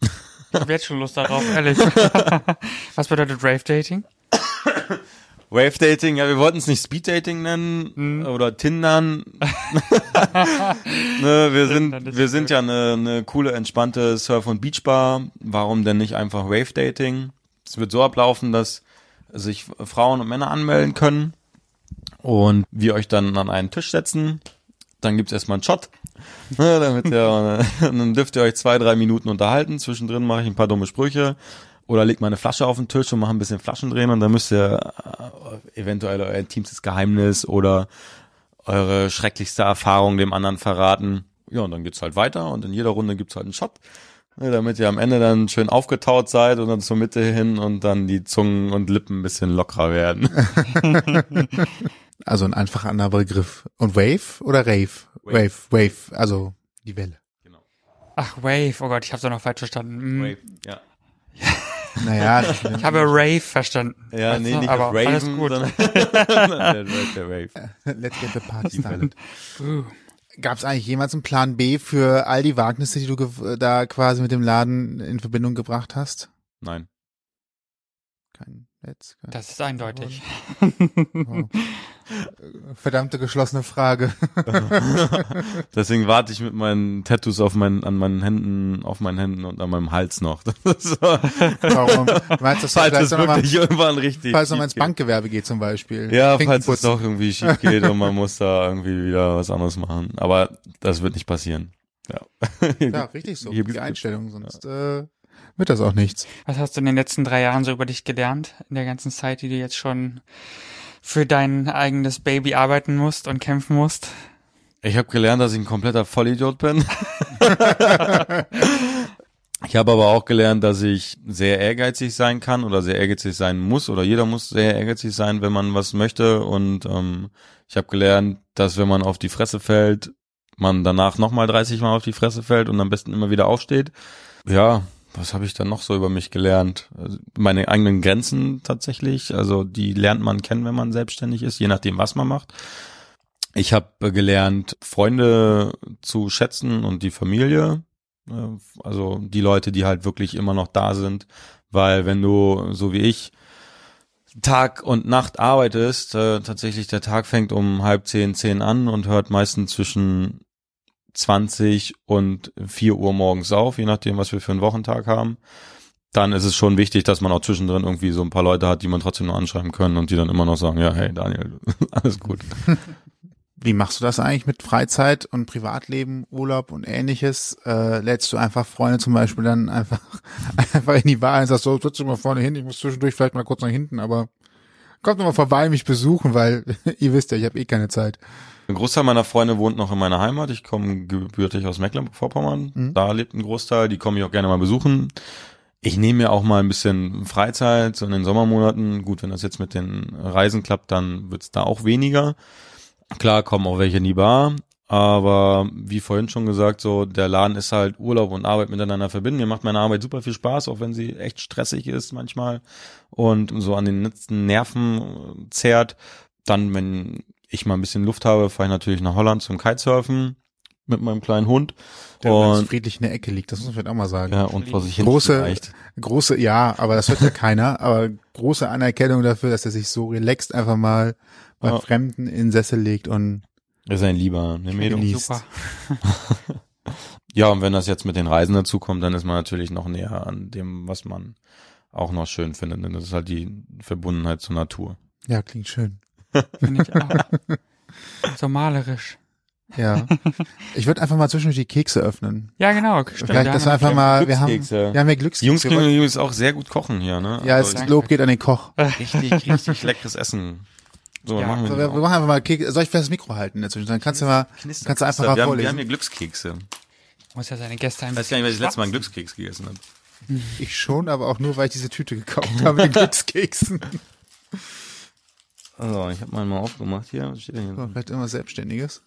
Ich hab jetzt schon Lust darauf, ehrlich. Was bedeutet Rave Dating? Wave Dating, ja, wir wollten es nicht Speed Dating nennen Hm. oder Tindern. ne, wir sind, wir sind ja eine, eine coole, entspannte Surf- und Beachbar. Warum denn nicht einfach Wave Dating? Es wird so ablaufen, dass sich Frauen und Männer anmelden können und wir euch dann an einen Tisch setzen. Dann gibt's erstmal einen Shot. Ne, damit ihr, dann dürft ihr euch zwei, drei Minuten unterhalten. Zwischendrin mache ich ein paar dumme Sprüche. Oder legt mal eine Flasche auf den Tisch und mache ein bisschen Flaschen drehen und dann müsst ihr äh, eventuell euer intimstes Geheimnis oder eure schrecklichste Erfahrung dem anderen verraten. Ja, und dann geht's halt weiter und in jeder Runde gibt's halt einen Shot, ne, damit ihr am Ende dann schön aufgetaut seid und dann zur Mitte hin und dann die Zungen und Lippen ein bisschen lockerer werden. Also ein einfach anderer Begriff. Und Wave oder Rave? Wave, Wave, also die Welle. Ach, Wave. Oh Gott, ich hab's doch noch falsch verstanden. Hm. Ja. Naja, Ich habe Rave verstanden. Ja, Weißt nee, du? nicht aber Raven, alles gut. sondern der, Rave. let's get the party started. Uh. Gab es eigentlich jemals einen Plan B für all die Wagnisse, die du da quasi mit dem Laden in Verbindung gebracht hast? Nein. Kein Das ist eindeutig. oh. Verdammte geschlossene Frage. Deswegen warte ich mit meinen Tattoos auf meinen, an meinen Händen, auf meinen Händen und an meinem Hals noch. Das so, Warum? Meinst du, dass du falls es noch mal, wirklich irgendwann richtig. falls noch mal schief ins geht. Bankgewerbe geht zum Beispiel? Ja, falls es doch irgendwie schief geht und man muss da irgendwie wieder was anderes machen. Aber das wird nicht passieren. Ja. Ja, richtig so. Hier Die Einstellung, sonst äh, wird das auch nichts. Was hast du in den letzten drei Jahren so über dich gelernt? In der ganzen Zeit, die du jetzt schon für dein eigenes Baby arbeiten musst und kämpfen musst? Ich habe gelernt, dass ich ein kompletter Vollidiot bin. ich habe aber auch gelernt, dass ich sehr ehrgeizig sein kann oder sehr ehrgeizig sein muss oder jeder muss sehr ehrgeizig sein, wenn man was möchte. Und ähm, ich habe gelernt, dass wenn man auf die Fresse fällt, man danach nochmal 30 Mal auf die Fresse fällt und am besten immer wieder aufsteht. Ja, was habe ich dann noch so über mich gelernt? Also meine eigenen Grenzen tatsächlich. Also die lernt man kennen, wenn man selbstständig ist, je nachdem, was man macht. Ich habe gelernt, Freunde zu schätzen und die Familie. Äh, Also die Leute, die halt wirklich immer noch da sind. Weil wenn du, so wie ich, Tag und Nacht arbeitest, äh, tatsächlich der Tag fängt um halb zehn, zehn an und hört meistens zwischen 20 und 4 Uhr morgens auf, je nachdem, was wir für einen Wochentag haben. Dann ist es schon wichtig, dass man auch zwischendrin irgendwie so ein paar Leute hat, die man trotzdem noch anschreiben können und die dann immer noch sagen, ja, hey Daniel, alles gut. Wie machst du das eigentlich mit Freizeit und Privatleben, Urlaub und ähnliches? Äh, lädst du einfach Freunde zum Beispiel dann einfach, einfach in die Bar und sagst, so, sitzt du mal vorne hin, ich muss zwischendurch vielleicht mal kurz nach hinten, aber kommt doch mal vorbei, mich besuchen, weil ihr wisst ja, ich habe eh keine Zeit. Ein Großteil meiner Freunde wohnt noch in meiner Heimat. Ich komme gebürtig aus Mecklenburg-Vorpommern. Mhm. Da lebt ein Großteil. Die komme ich auch gerne mal besuchen. Ich nehme mir auch mal ein bisschen Freizeit so in den Sommermonaten. Gut, wenn das jetzt mit den Reisen klappt, dann wird's da auch weniger. Klar kommen auch welche in die Bar. Aber wie vorhin schon gesagt, so der Laden ist halt Urlaub und Arbeit miteinander verbinden. Mir macht meine Arbeit super viel Spaß, auch wenn sie echt stressig ist manchmal und so an den letzten Nerven zerrt. Dann, wenn ich mal ein bisschen Luft habe, fahre ich natürlich nach Holland zum Kitesurfen mit meinem kleinen Hund. Der übrigens Und, friedlich in der Ecke liegt, das muss man vielleicht auch mal sagen. ja, und vor sich hin Große- vielleicht. Große, ja, aber das hört ja keiner, aber große Anerkennung dafür, dass er sich so relaxed einfach mal bei Ja. Fremden in den Sessel legt und Ist ein lieber ne, Mädel. Genießt. Super. Ja, und wenn das jetzt mit den Reisen dazu kommt, dann ist man natürlich noch näher an dem, was man auch noch schön findet. Denn das ist halt die Verbundenheit zur Natur. ja, klingt schön. Finde ich auch. so malerisch. Ja. Ich würde einfach mal zwischendurch die Kekse öffnen. Ja, genau. Stimmt, Vielleicht, dass wir einfach mal, wir haben, Glückskekse. wir haben ja Glückskekse. Jungs können übrigens auch sehr gut kochen hier, ne? ja, Also das Lob geht an den Koch. richtig, richtig leckeres Essen. So, Ja, machen wir, So, wir, machen einfach mal Kekse. Soll ich vielleicht das Mikro halten in der Zwischenzeit? Dann kannst du mal, kannst du einfach mal wir haben, wir vorlesen. haben hier Glückskekse. Muss ja seine Gäste ein Ich weiß gar nicht, was ich bisschen letztes Mal einen. Glückskeks gegessen habe. Ich schon, aber auch nur, weil ich diese Tüte gekauft habe mit den Glückskeksen. Also, ich habe mal mal aufgemacht hier. Was steht denn hier? Vielleicht immer Selbstständiges.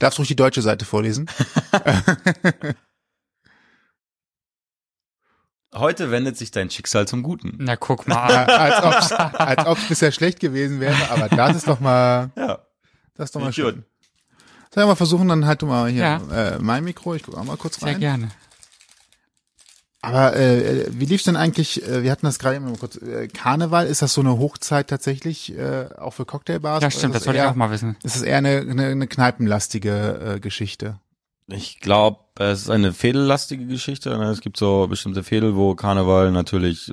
Darfst ruhig die deutsche Seite vorlesen? Heute wendet sich dein Schicksal zum Guten. Na, guck mal. als ob's, als ob's bisher schlecht gewesen wäre, aber das ist doch mal, Ja. das ist doch mal ich schön. Sollen wir mal versuchen, dann halt du mal hier Ja. äh, mein Mikro, ich gucke auch mal kurz Sehr rein. gerne. Aber äh, wie lief's denn eigentlich, äh, wir hatten das gerade immer kurz, äh, Karneval, ist das so eine Hochzeit tatsächlich, äh, auch für Cocktailbars? Ja, stimmt, ist das wollte ich auch mal wissen. Ist es eher eine, eine, eine kneipenlastige äh, Geschichte? Ich glaube, es ist eine fädellastige Geschichte. ne? Es gibt so bestimmte Fädel, wo Karneval natürlich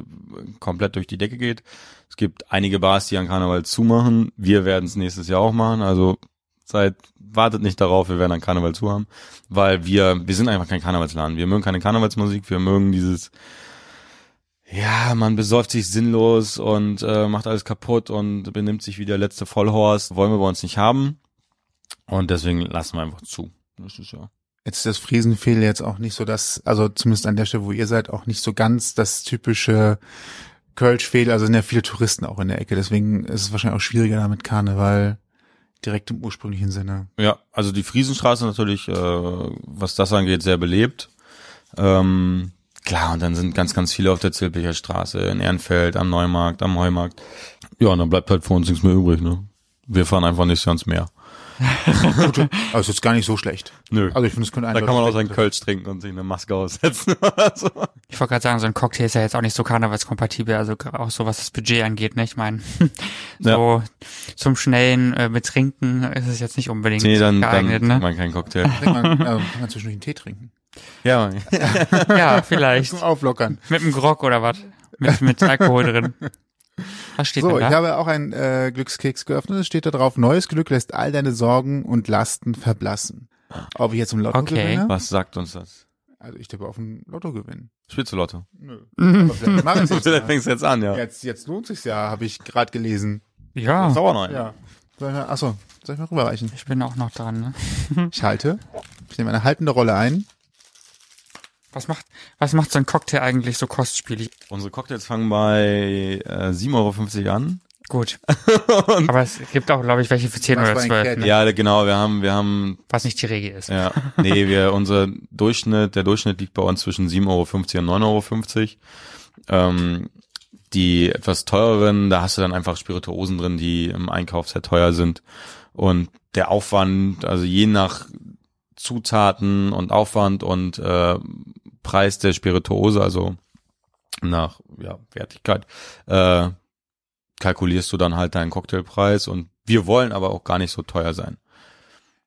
komplett durch die Decke geht. Es gibt einige Bars, die an Karneval zumachen. Wir werden es nächstes Jahr auch machen. Also seid, wartet nicht darauf, wir werden an Karneval zu haben, weil wir, wir sind einfach kein Karnevalsladen. Wir mögen keine Karnevalsmusik, wir mögen dieses, ja, man besäuft sich sinnlos und äh, macht alles kaputt und benimmt sich wie der letzte Vollhorst. Wollen wir bei uns nicht haben. Und deswegen lassen wir einfach zu. Das ist ja. Jetzt ist das Friesenfehl jetzt auch nicht so das, also zumindest an der Stelle, wo ihr seid, auch nicht so ganz das typische Kölsch-Fehl. Also sind ja viele Touristen auch in der Ecke. Deswegen ist es wahrscheinlich auch schwieriger da mit Karneval direkt im ursprünglichen Sinne. Ja, also die Friesenstraße natürlich, äh, was das angeht, sehr belebt. Ähm, klar, und dann sind ganz, ganz viele auf der Zilpicher Straße, in Ehrenfeld, am Neumarkt, am Heumarkt. Ja, und dann bleibt halt für uns nichts mehr übrig, ne? Wir fahren einfach nicht ans Meer. Aber es ist jetzt gar nicht so schlecht. Nö. Also ich finde, es könnte da kann man auch seinen Kölsch trinken und sich eine Maske aussetzen oder so. Ich wollte gerade sagen, so ein Cocktail ist ja jetzt auch nicht so karnevalskompatibel, also auch so was das Budget angeht, ne? Ich meine, so zum schnellen äh, Betrinken ist es jetzt nicht unbedingt Nee, dann, dann geeignet, trinkt ne? man keinen Cocktail. Trinkt man, ja, kann man zwischendurch einen Tee trinken. ja, Ja, vielleicht. Zum Auflockern. Mit einem Grog oder was? Mit, mit Alkohol drin. Was steht So, denn ich da? habe auch einen äh, Glückskeks geöffnet. Es steht da drauf, neues Glück lässt all deine Sorgen und Lasten verblassen. Ob ich jetzt im Lotto Okay. gewinne? was sagt uns das? Also ich tippe auf ein Lotto gewinnen. Spielst du Lotto? Nö. Aber vielleicht ich's jetzt, Vielleicht fängst du jetzt an, ja. jetzt, jetzt lohnt sich's ja, habe ich gerade gelesen. Ja, Das dauert noch einen. Ja. Soll ich mal, achso, soll ich mal rüberreichen? ich bin auch noch dran, ne? Ich halte. Ich nehme eine haltende Rolle ein. Was macht, was macht so ein Cocktail eigentlich so kostspielig? Unsere Cocktails fangen bei äh, 7,50 Euro an. Gut. Aber es gibt auch, glaube ich, welche für 10 Was oder war ein 12, Cat? ne? Ja, genau, wir haben, wir haben was nicht die Regel ist. Ja, nee, wir, unser Durchschnitt, der Durchschnitt liegt bei uns zwischen 7,50 Euro und 9,50 Euro. Ähm, die etwas teureren, da hast du dann einfach Spirituosen drin, die im Einkauf sehr teuer sind. Und der Aufwand, also je nach Zutaten und Aufwand und äh, Preis der Spirituose, also nach ja, Wertigkeit, äh, kalkulierst du dann halt deinen Cocktailpreis und wir wollen aber auch gar nicht so teuer sein.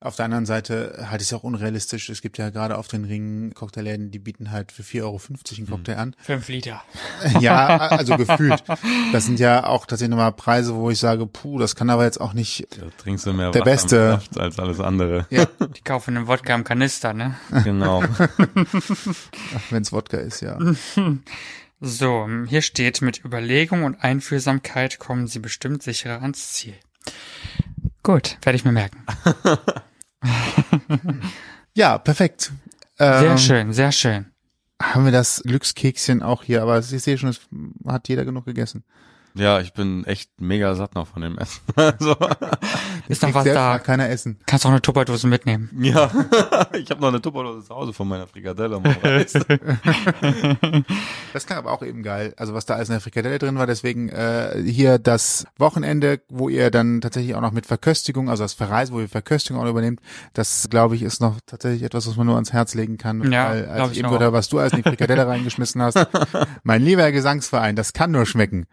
Auf der anderen Seite halte ich es auch unrealistisch. Es gibt ja gerade auf den Ringen Cocktailläden, die bieten halt für 4,50 Euro einen Cocktail an. 5 Liter. Ja, also gefühlt. Das sind ja auch tatsächlich nochmal Preise, wo ich sage, puh, das kann aber jetzt auch nicht. Da trinkst du mehr Der Wasser Beste. als alles andere. Ja, Die kaufen einen Wodka im Kanister, ne? Genau. wenn es Wodka ist, ja. So, hier steht, mit Überlegung und Einfühlsamkeit kommen Sie bestimmt sicherer ans Ziel. Gut, werde ich mir merken. Ja, perfekt. Sehr Ähm, schön, sehr schön. Haben wir das Glückskekschen auch hier, aber ich sehe schon, es hat jeder genug gegessen. Ja, ich bin echt mega satt noch von dem Essen. Also, Ist noch Keks was da? keiner essen. Kannst auch eine Tupperdose mitnehmen. ja, ich habe noch eine Tupperdose zu Hause von meiner Frikadelle. Das klang aber auch eben geil. Also was da alles in der Frikadelle drin war, deswegen äh, hier das Wochenende, wo ihr dann tatsächlich auch noch mit Verköstigung, also das Verreisen, wo ihr Verköstigung auch übernehmt, das glaube ich ist noch tatsächlich etwas, was man nur ans Herz legen kann. Ja, weil als ich eben gehört habe, was du alles in die Frikadelle reingeschmissen hast, mein lieber Gesangsverein, das kann nur schmecken.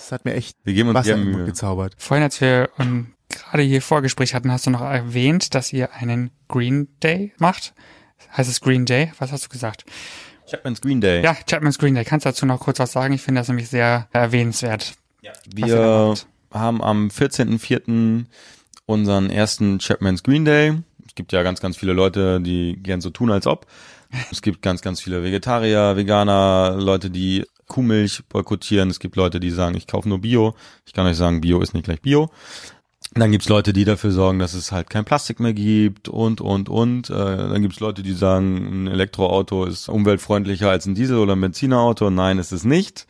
Das hat mir echt Wir geben uns Wasser im Mund gezaubert. Vorhin, als wir ähm, gerade hier Vorgespräch hatten, hast du noch erwähnt, dass ihr einen Green Day macht. Heißt es Green Day? Was hast du gesagt? Chapman's Green Day. Ja, Chapman's Green Day. Kannst du dazu noch kurz was sagen? Ich finde das nämlich sehr erwähnenswert. da Wir haben am 14.04. unseren ersten Chapman's Green Day. Es gibt ja ganz, ganz viele Leute, die gern so tun, als ob. Es gibt ganz, ganz viele Vegetarier, Veganer, Leute, die Kuhmilch boykottieren. Es gibt Leute, die sagen, ich kaufe nur Bio. Ich kann euch sagen, Bio ist nicht gleich Bio. Dann gibt's Leute, die dafür sorgen, dass es halt kein Plastik mehr gibt und, und, und. Äh, dann gibt's Leute, die sagen, ein Elektroauto ist umweltfreundlicher als ein Diesel- oder ein Benzinerauto. Nein, ist es nicht.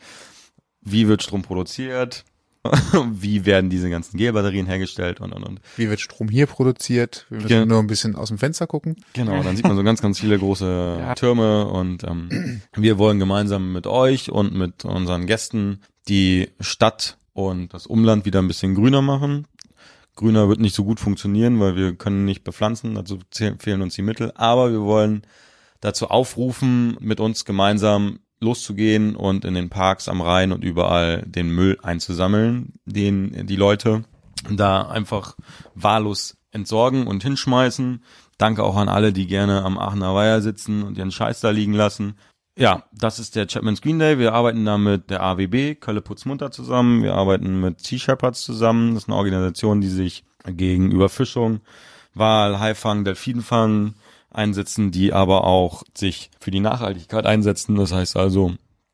Wie wird Strom produziert? Wie werden diese ganzen Gelbatterien hergestellt und, und, und. Wie wird Strom hier produziert? Wir müssen Ja. nur ein bisschen aus dem Fenster gucken. Genau, dann sieht man so ganz, ganz viele große Ja. Türme und ähm, wir wollen gemeinsam mit euch und mit unseren Gästen die Stadt und das Umland wieder ein bisschen grüner machen. Grüner wird nicht so gut funktionieren, weil wir können nicht bepflanzen, dazu fehlen uns die Mittel, aber wir wollen dazu aufrufen, mit uns gemeinsam loszugehen und in den Parks am Rhein und überall den Müll einzusammeln, den die Leute da einfach wahllos entsorgen und hinschmeißen. Danke auch an alle, die gerne am Aachener Weiher sitzen und ihren Scheiß da liegen lassen. Ja, das ist der Chapman's Green Day. Wir arbeiten da mit der AWB, Kölle Putzmunter zusammen. Wir arbeiten mit Sea Shepherds zusammen. Das ist eine Organisation, die sich gegen Überfischung, Wal, Haifang, Delfinfang einsetzen, die aber auch sich für die Nachhaltigkeit einsetzen. Das heißt also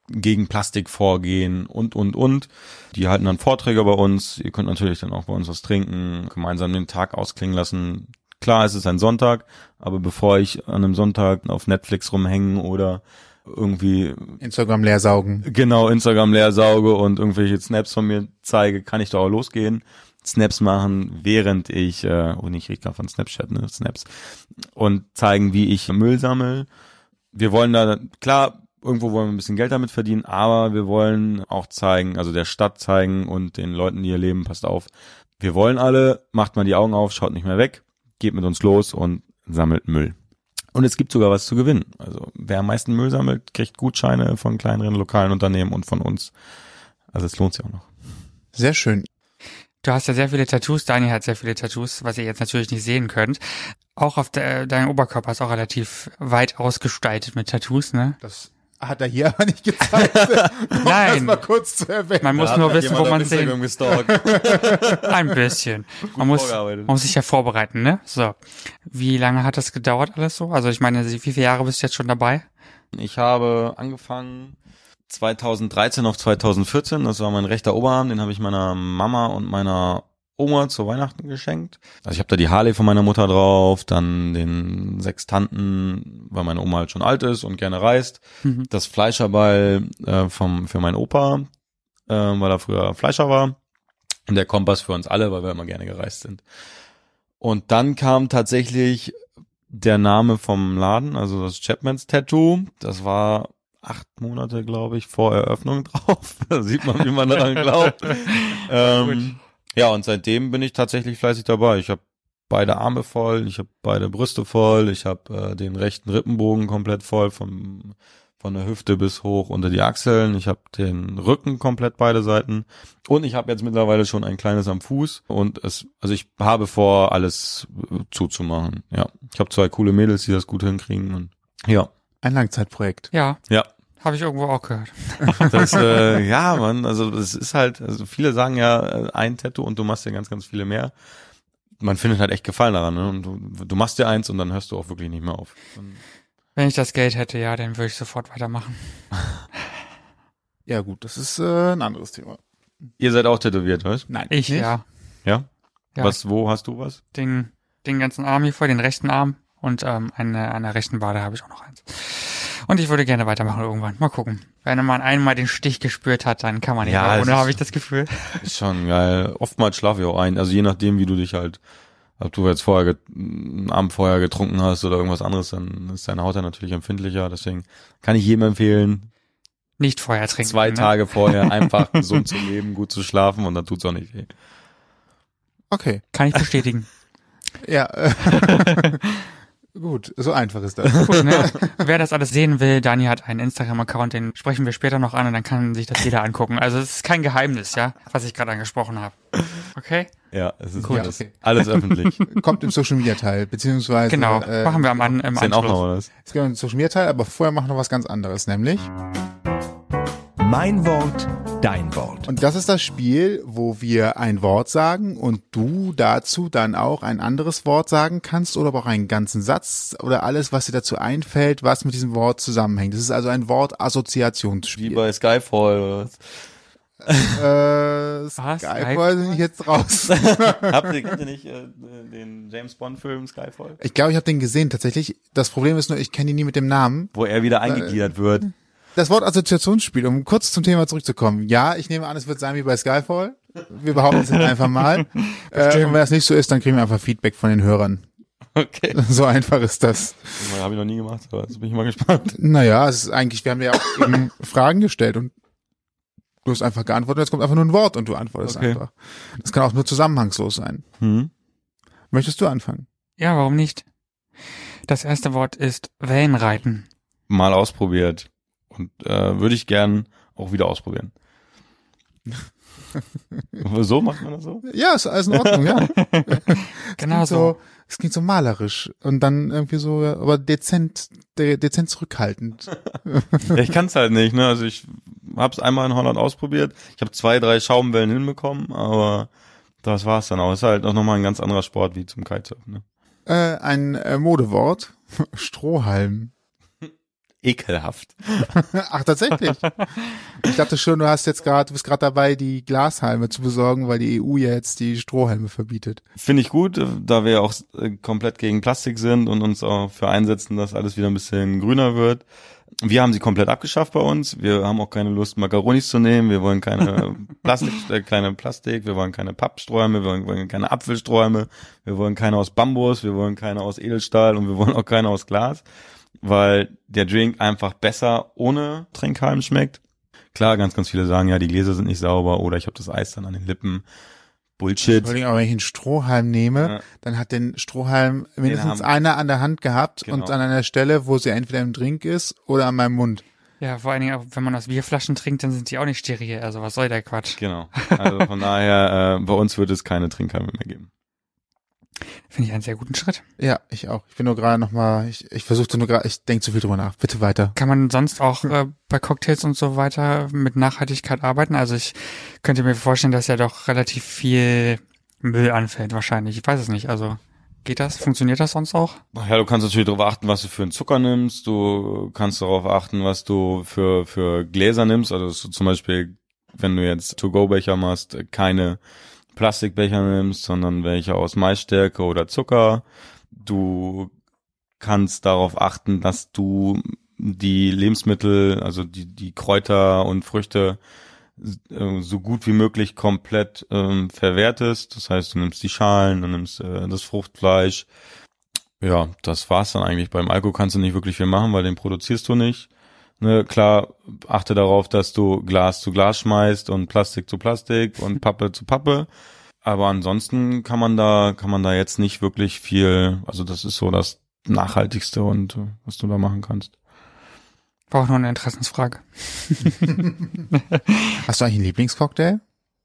gegen Plastik vorgehen und, und, und. Die halten dann Vorträge bei uns. Ihr könnt natürlich dann auch bei uns was trinken, gemeinsam den Tag ausklingen lassen. Klar, es ist ein Sonntag, aber bevor ich an einem Sonntag auf Netflix rumhängen oder irgendwie Instagram leer saugen. genau Instagram leer sauge und irgendwelche Snaps von mir zeige, kann ich da auch losgehen. Snaps machen, während ich, äh, und ich rede gerade von Snapchat, ne, Snaps, und zeigen, wie ich Müll sammel. Wir wollen da, klar, irgendwo wollen wir ein bisschen Geld damit verdienen, aber wir wollen auch zeigen, also der Stadt zeigen und den Leuten, die hier leben, passt auf. Wir wollen alle, macht mal die Augen auf, schaut nicht mehr weg, geht mit uns los und sammelt Müll. Und es gibt sogar was zu gewinnen. Also wer am meisten Müll sammelt, kriegt Gutscheine von kleineren lokalen Unternehmen und von uns. Also es lohnt sich auch noch. Sehr schön. Du hast ja sehr viele Tattoos, Daniel hat sehr viele Tattoos, was ihr jetzt natürlich nicht sehen könnt. Auch auf der, dein Oberkörper ist auch relativ weit ausgestaltet mit Tattoos, ne? Das hat er hier aber nicht gezeigt. Nein. das mal kurz zu erwähnen. Man muss nur wissen, wo man sehen. Ein bisschen. Man muss, man muss sich ja vorbereiten, ne? So. Wie lange hat das gedauert alles so? Also ich meine, wie viele Jahre bist du jetzt schon dabei? Ich habe angefangen 2013 auf 2014. Das war mein rechter Oberarm. Den habe ich meiner Mama und meiner Oma zu Weihnachten geschenkt. Also ich habe da die Harley von meiner Mutter drauf, dann den Sextanten, weil meine Oma halt schon alt ist und gerne reist. Mhm. Das Fleischerball äh, vom für meinen Opa, äh, weil er früher Fleischer war. Und der Kompass für uns alle, weil wir immer gerne gereist sind. Und dann kam tatsächlich der Name vom Laden, also das Chapman's Tattoo. Das war acht Monate, glaube ich, vor Eröffnung drauf. da sieht man, wie man daran glaubt. ähm, ja, und seitdem bin ich tatsächlich fleißig dabei. Ich habe beide Arme voll, ich habe beide Brüste voll, ich habe äh, den rechten Rippenbogen komplett voll, vom, von der Hüfte bis hoch unter die Achseln. Ich habe den Rücken komplett beide Seiten und ich habe jetzt mittlerweile schon ein kleines am Fuß und es, also ich habe vor, alles äh, zuzumachen. Ja, ich habe zwei coole Mädels, die das gut hinkriegen und ja, Ein Langzeitprojekt. Ja, ja. habe ich irgendwo auch gehört. Das, äh, ja, man, also es ist halt, also viele sagen ja äh, ein Tattoo und du machst ja ganz, ganz viele mehr. Man findet halt echt Gefallen daran, ne? Und du, du machst dir eins und dann hörst du auch wirklich nicht mehr auf. Und Wenn ich das Geld hätte, ja, dann würde ich sofort weitermachen. Ja gut, das ist äh, ein anderes Thema. ihr seid auch tätowiert, was? Nein, Ich, nicht? ja. Ja? Ja. Was, wo hast du was? Den, den ganzen Arm hier vor, den rechten Arm und ähm, eine, an der rechten Wade habe ich auch noch eins. Und ich würde gerne weitermachen irgendwann. Mal gucken. Wenn man einmal den Stich gespürt hat, dann kann man nicht Ja, mehr ohne, habe ich das Gefühl. Ist schon geil. Oftmals schlafe ich auch ein. Also je nachdem, wie du dich halt, ob du jetzt vorher get- einen Abend vorher getrunken hast oder irgendwas anderes, dann ist deine Haut ja natürlich empfindlicher. Deswegen kann ich jedem empfehlen, Nicht vorher trinken. zwei ne? Tage vorher einfach gesund zu leben, gut zu schlafen und dann tut's auch nicht weh. Okay. Kann ich bestätigen. Ja. Gut, so einfach ist das. Gut, ne? Wer das alles sehen will, Dani hat einen Instagram-Account, den sprechen wir später noch an und dann kann sich das jeder angucken. Also es ist kein Geheimnis, ja, was ich gerade angesprochen habe. Okay? Ja, es ist Gut. alles, okay. alles öffentlich. Kommt im Social Media Teil, beziehungsweise Genau. äh, Machen wir am, An im Ist denn auch Anschluss. noch was? Es gibt einen Social Media Teil, aber vorher machen wir noch was ganz anderes, nämlich Mein Wort, dein Wort. und das ist das Spiel, wo wir ein Wort sagen und du dazu dann auch ein anderes Wort sagen kannst oder aber auch einen ganzen Satz oder alles, was dir dazu einfällt, was mit diesem Wort zusammenhängt. Das ist also ein Wie Wort-Assoziationsspiel. bei Skyfall. oder was? Äh? Skyfall bin ich jetzt raus. Habt ihr, kennt ihr nicht äh, den James Bond Film Skyfall? Ich glaube, ich habe den gesehen tatsächlich. Das Problem ist nur, ich kenne ihn nie mit dem Namen. Wo er wieder eingegliedert wird. Das Wort Assoziationsspiel, um kurz zum Thema zurückzukommen. Ja, ich nehme an, es wird sein wie bei Skyfall. Wir behaupten es jetzt einfach mal. äh, und wenn das nicht so ist, dann kriegen wir einfach Feedback von den Hörern. Okay. So einfach ist das. Habe ich noch nie gemacht, aber jetzt bin ich mal gespannt. Naja, es ist eigentlich, wir haben ja auch eben Fragen gestellt und du hast einfach geantwortet, jetzt kommt einfach nur ein Wort und du antwortest Okay. einfach. Das kann auch nur zusammenhangslos sein. Hm? Möchtest du anfangen? Ja, warum nicht? Das erste Wort ist Wellenreiten. Mal ausprobiert. Und äh, würde ich gern auch wieder ausprobieren. so macht man das so? Ja, ist alles in Ordnung, ja. Genau so. so. Es klingt so malerisch und dann irgendwie so, aber dezent, de, dezent zurückhaltend. Ja, ich kann es halt nicht, ne? Also ich habe es einmal in Holland ausprobiert. Ich habe zwei, drei Schaumwellen hinbekommen, aber das war's dann auch. Ist halt auch nochmal ein ganz anderer Sport wie zum Kitesurfen. Ne? Äh, ein äh, Modewort. Strohhalm. Ekelhaft. Ach, tatsächlich. Ich dachte schon, du hast jetzt gerade, du bist gerade dabei, die Glashalme zu besorgen, weil die EU ja jetzt die Strohhalme verbietet. Finde ich gut, da wir auch äh, komplett gegen Plastik sind und uns auch für einsetzen, dass alles wieder ein bisschen grüner wird. Wir haben sie komplett abgeschafft bei uns. Wir haben auch keine Lust, Macaronis zu nehmen. Wir wollen keine Plastik, äh, kleine Plastik. Wir wollen keine Pappstrohhalme. Wir wollen, wollen keine Apfelstrohhalme. Wir wollen keine aus Bambus. Wir wollen keine aus Edelstahl und wir wollen auch keine aus Glas, weil der Drink einfach besser ohne Trinkhalm schmeckt. Klar, ganz, ganz viele sagen, ja, die Gläser sind nicht sauber oder ich habe das Eis dann an den Lippen. Bullshit. Entschuldigung, aber wenn ich einen Strohhalm nehme, Ja. dann hat den Strohhalm mindestens haben- einer an der Hand gehabt Genau. und an einer Stelle, wo sie entweder im Drink ist oder an meinem Mund. Ja, vor allen Dingen, auch wenn man aus Bierflaschen trinkt, dann sind die auch nicht steril. Also was soll der Quatsch? Genau. Also von daher, äh, bei uns wird es keine Trinkhalme mehr geben. Finde ich einen sehr guten Schritt. Ja, ich auch. Ich bin nur gerade noch mal, ich, ich versuchte nur gerade, ich denke zu viel drüber nach. Bitte weiter. Kann man sonst auch äh, bei Cocktails und so weiter mit Nachhaltigkeit arbeiten? Also ich könnte mir vorstellen, dass ja doch relativ viel Müll anfällt wahrscheinlich. Ich weiß es nicht. Also geht das? Funktioniert das sonst auch? Ja, du kannst natürlich darauf achten, was du für einen Zucker nimmst. Du kannst darauf achten, was du für, für Gläser nimmst. Also dass du zum Beispiel, wenn du jetzt To-Go-Becher machst, keine Plastikbecher nimmst, sondern welche aus Maisstärke oder Zucker. Du kannst darauf achten, dass du die Lebensmittel, also die, die Kräuter und Früchte äh, so gut wie möglich komplett ähm, verwertest. Das heißt, du nimmst die Schalen, du nimmst äh, das Fruchtfleisch. Ja, das war's dann eigentlich. Beim Alkohol kannst du nicht wirklich viel machen, weil den produzierst du nicht. Ne, klar, achte darauf, dass du Glas zu Glas schmeißt und Plastik zu Plastik und Pappe zu Pappe. Aber ansonsten kann man da, kann man da jetzt nicht wirklich viel, also das ist so das Nachhaltigste und äh, was du da machen kannst. War auch nur eine Interessensfrage. Hast du eigentlich einen Lieblingscocktail?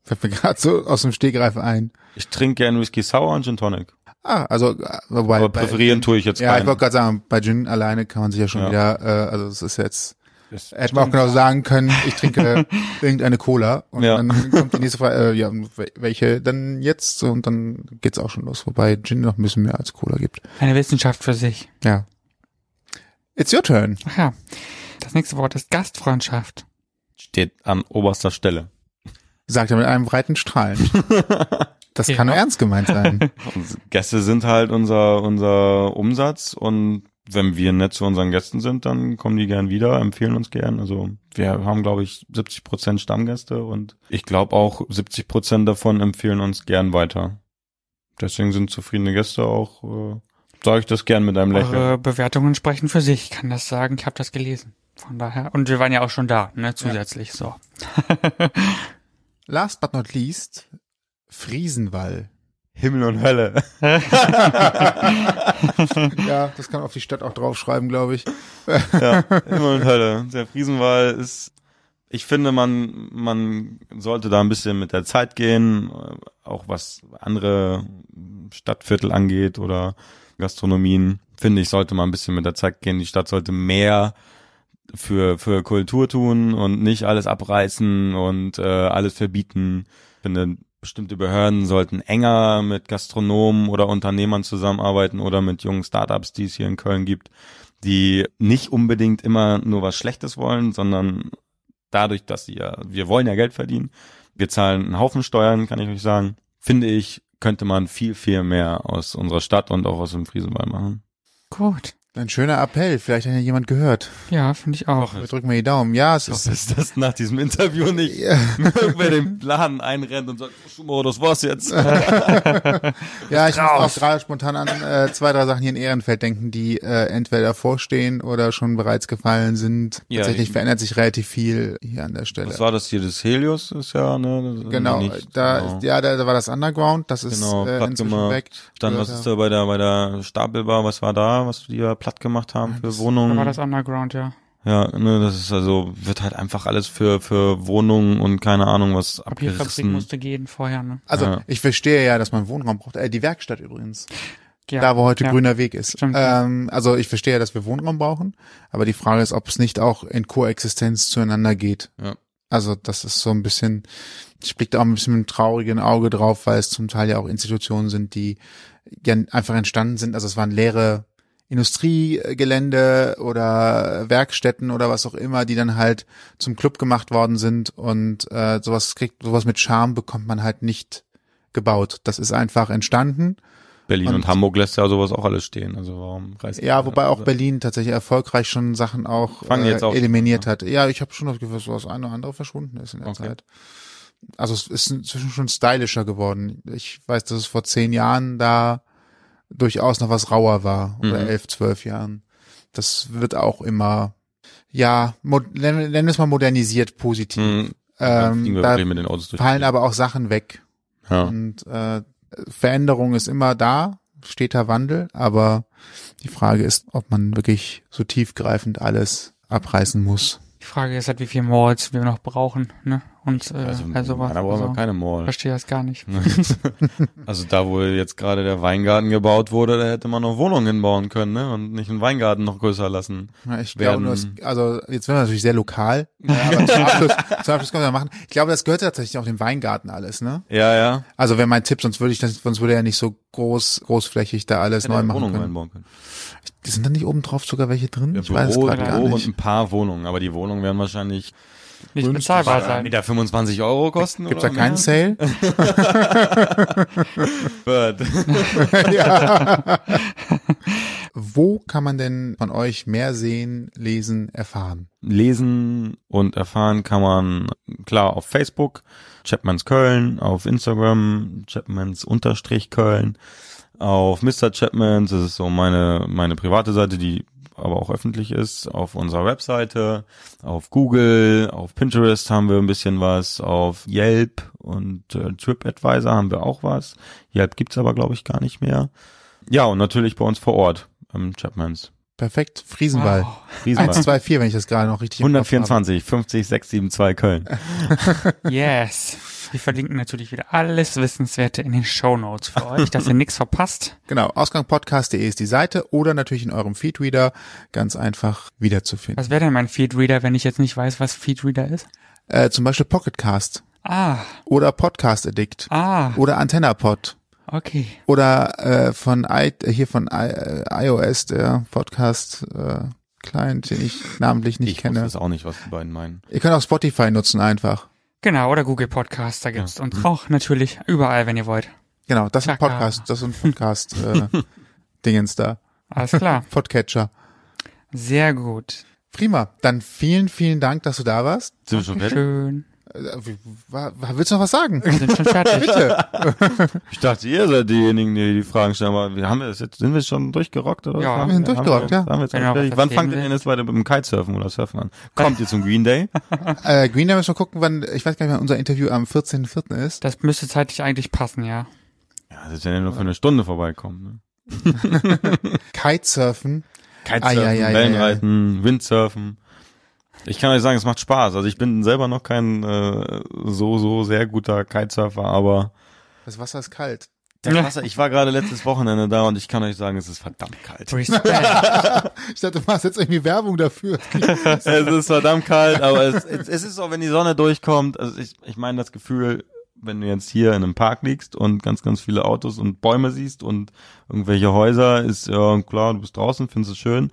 Fällt mir gerade so aus dem Stegreif ein. Ich trinke gern Whisky Sour und Gin Tonic. Ah, also äh, wobei Aber bei- präferieren tue ich jetzt Ja, ich keinen. wollte gerade sagen, bei Gin alleine kann man sich ja schon Ja. wieder, äh, also es ist jetzt, Das hätte man auch genau sagen können, ich trinke irgendeine Cola und Ja. dann kommt die nächste Frage, äh, ja, wel- welche denn jetzt? Und dann geht's auch schon los, wobei Gin noch ein bisschen mehr als Cola gibt. Eine Wissenschaft für sich. Ja. It's your turn. Ach ja. Das nächste Wort ist Gastfreundschaft. steht an oberster Stelle. Sagt er mit einem breiten Strahlen. Das Ja. kann nur ernst gemeint sein. Gäste sind halt unser, unser Umsatz und wenn wir nett zu unseren Gästen sind, dann kommen die gern wieder, empfehlen uns gern. Also wir haben, glaube ich, 70 Prozent Stammgäste und ich glaube auch 70 Prozent davon empfehlen uns gern weiter. Deswegen sind zufriedene Gäste auch, äh, sage ich das gern mit einem Lächeln. Eure Bewertungen sprechen für sich. Ich kann das sagen. Ich habe das gelesen. Von daher. Und wir waren ja auch schon da, ne? Zusätzlich. So. Last but not least, Friesenwall. Himmel und Hölle. Ja, das kann auf die Stadt auch draufschreiben, glaube ich. ja, Himmel und Hölle. Der Friesenwall ist, ich finde, man, man sollte da ein bisschen mit der Zeit gehen, auch was andere Stadtviertel angeht oder Gastronomien, finde ich, sollte man ein bisschen mit der Zeit gehen. Die Stadt sollte mehr für, für Kultur tun und nicht alles abreißen und äh, alles verbieten. Ich finde, bestimmte Behörden sollten enger mit Gastronomen oder Unternehmern zusammenarbeiten oder mit jungen Startups, die es hier in Köln gibt, die nicht unbedingt immer nur was Schlechtes wollen, sondern dadurch, dass sie ja, wir wollen ja Geld verdienen, wir zahlen einen Haufen Steuern, kann ich euch sagen, finde ich, könnte man viel, viel mehr aus unserer Stadt und auch aus dem Friesenwald machen. Gut. Ein schöner Appell, vielleicht hat ja jemand gehört. Ja, finde ich auch. Wir drücken mir die Daumen. Ja, es Ich ist, dass das nach diesem Interview nicht ja, irgendwer den Laden einrennt und sagt, Schumoro, das war's jetzt. ja ich muss auch gerade spontan an äh, zwei, drei Sachen hier in Ehrenfeld denken, die äh, entweder davor stehen oder schon bereits gefallen sind. Ja, Tatsächlich die- verändert sich relativ viel hier an der Stelle. Was war das hier? Das Helios ist ja, ne? das- Genau, nicht- da, genau. ja, da, da war das Underground, das ist Genau, äh, platt inzwischen gemacht. weg. Dann, was ist da bei der, bei der Stapelbar, was war da, was die ja platt gemacht haben für Da Wohnungen? war das Underground, ja. Ja, ne, das ist also, wird halt einfach alles für, für Wohnungen und keine Ahnung was Papierfabrik abgerissen. musste gehen vorher, ne? Also Ja. ich verstehe ja, dass man Wohnraum braucht. Äh, die Werkstatt übrigens. Ja, da wo heute ja. grüner Weg ist. Stimmt, ähm, also ich verstehe ja, dass wir Wohnraum brauchen, aber die Frage ist, ob es nicht auch in Koexistenz zueinander geht. Ja. Also das ist so ein bisschen, ich blicke da auch ein bisschen mit einem traurigen Auge drauf, weil es zum Teil ja auch Institutionen sind, die ja einfach entstanden sind. Also es waren leere Industriegelände oder Werkstätten oder was auch immer, die dann halt zum Club gemacht worden sind und äh, sowas kriegt, sowas mit Charme bekommt man halt nicht gebaut. Das ist einfach entstanden. Berlin und, Und- Hamburg lässt ja sowas auch alles stehen. Also warum reißt Ja, wobei auch Berlin tatsächlich erfolgreich schon Sachen auch äh, auch eliminiert an, hat. Ja, ich habe schon das Gefühl, dass das eine oder andere verschwunden ist in der Okay. Zeit. Also es ist inzwischen schon stylischer geworden. Ich weiß, dass es vor zehn Jahren da durchaus noch was rauer war oder Mhm. elf, zwölf Jahren. Das wird auch immer, ja, mod, nennen nennen wir es mal modernisiert positiv. Hm, fliegen Ähm, da fallen aber auch Sachen weg. ja. Und äh, Veränderung ist immer da, steter Wandel, aber die Frage ist, ob man wirklich so tiefgreifend alles abreißen muss. Die Frage ist halt, wie viel Malls wir noch brauchen, ne? Und äh, Also, also, was. da brauchen wir also, keine Mall. verstehe das gar nicht. Also da, wo jetzt gerade der Weingarten gebaut wurde, da hätte man noch Wohnungen hinbauen können, ne? Und nicht einen Weingarten noch größer lassen. Ja, Ich Werden- glaube nur, es, also jetzt werden wir natürlich sehr lokal, aber zum Abschluss, zum Abschluss können wir machen. Ich glaube, das gehört tatsächlich auch dem Weingarten alles, ne? Ja, ja. Also wäre mein Tipp, sonst würde ich das, sonst würde er nicht so groß, großflächig da alles neu machen Wohnungen können. einbauen können. Sind da nicht oben drauf sogar welche drin? Ja, ich weiß es Büro, gerade gar Büro und nicht. ein paar Wohnungen, aber die Wohnungen werden wahrscheinlich Nicht bezahlbar sein. Meter 25 Euro kosten. Gibt's da keinen? Sale? Wird. ja. Wo kann man denn von euch mehr sehen, lesen, erfahren? Lesen und erfahren kann man klar auf Facebook, Chapmans Köln, auf Instagram, Chapmans Unterstrich Köln, auf Mr. Chapmans, das ist so meine, meine private Seite, die aber auch öffentlich ist, auf unserer Webseite, auf Google, auf Pinterest haben wir ein bisschen was, auf Yelp und äh, TripAdvisor haben wir auch was. Yelp gibt's aber, glaube ich, gar nicht mehr. Ja, und natürlich bei uns vor Ort, im Chapmans. Perfekt. Friesenball. Wow. Riesenball. 1, 2, 4, wenn ich das gerade noch richtig im Kopf 124, 50, 672 Köln. Yes. Wir verlinken natürlich wieder alles Wissenswerte in den Show Notes für euch, dass ihr nichts verpasst. Genau. Ausgangpodcast.de ist die Seite oder natürlich in eurem Feedreader ganz einfach wiederzufinden. Was wäre denn mein Feedreader, wenn ich jetzt nicht weiß, was Feedreader ist? Äh, zum Beispiel Pocketcast Ah, oder Podcast Addict ah, oder AntennaPod okay. oder äh, von I, äh, hier von I, äh, iOS der Podcast äh, Client, den ich namentlich nicht ich kenne. wusste es auch nicht, was die beiden meinen. Ihr könnt auch Spotify nutzen einfach. Genau, oder Google Podcast, da gibt's uns auch natürlich überall, wenn ihr wollt. Genau, das sind Chaka. Podcast, das sind Podcast äh, Dingens da. Alles klar. Podcatcher. Sehr gut. Prima. Dann vielen, vielen Dank, dass du da warst. Sind wir schon fertig? Schön. Äh, wa- Willst du noch was sagen? Wir sind schon fertig. Bitte. Ich dachte, ihr seid diejenigen, die die Fragen stellen, aber wir haben wir das jetzt, sind wir schon durchgerockt oder? Ja, was? wir sind durchgerockt, ja. Haben wir jetzt was Wann fangt ihr denn jetzt weiter mit dem Kitesurfen oder Surfen an? Kommt ihr zum Green Day? Äh, Green Day müssen wir gucken, wann, ich weiß gar nicht, wann unser Interview am 14.04. ist. Das müsste zeitlich eigentlich passen, ja. Ja, das ist ja nur für eine Stunde vorbeikommen. Ne? Kitesurfen. Kitesurfen, Ah, ja, ja, ja, Wellenreiten, Windsurfen. Ich kann euch sagen, es macht Spaß. Also ich bin selber noch kein äh, so, so sehr guter Kitesurfer, aber Das Wasser ist kalt. das Wasser, ich war gerade letztes Wochenende da und ich kann euch sagen, es ist verdammt kalt. Respekt. Ich dachte, du machst jetzt irgendwie Werbung dafür. es ist verdammt kalt, aber es, es, es ist so, wenn die Sonne durchkommt, also ich, ich meine das Gefühl, wenn du jetzt hier in einem Park liegst und ganz, ganz viele Autos und Bäume siehst und irgendwelche Häuser, ist ja klar, du bist draußen, findest es schön.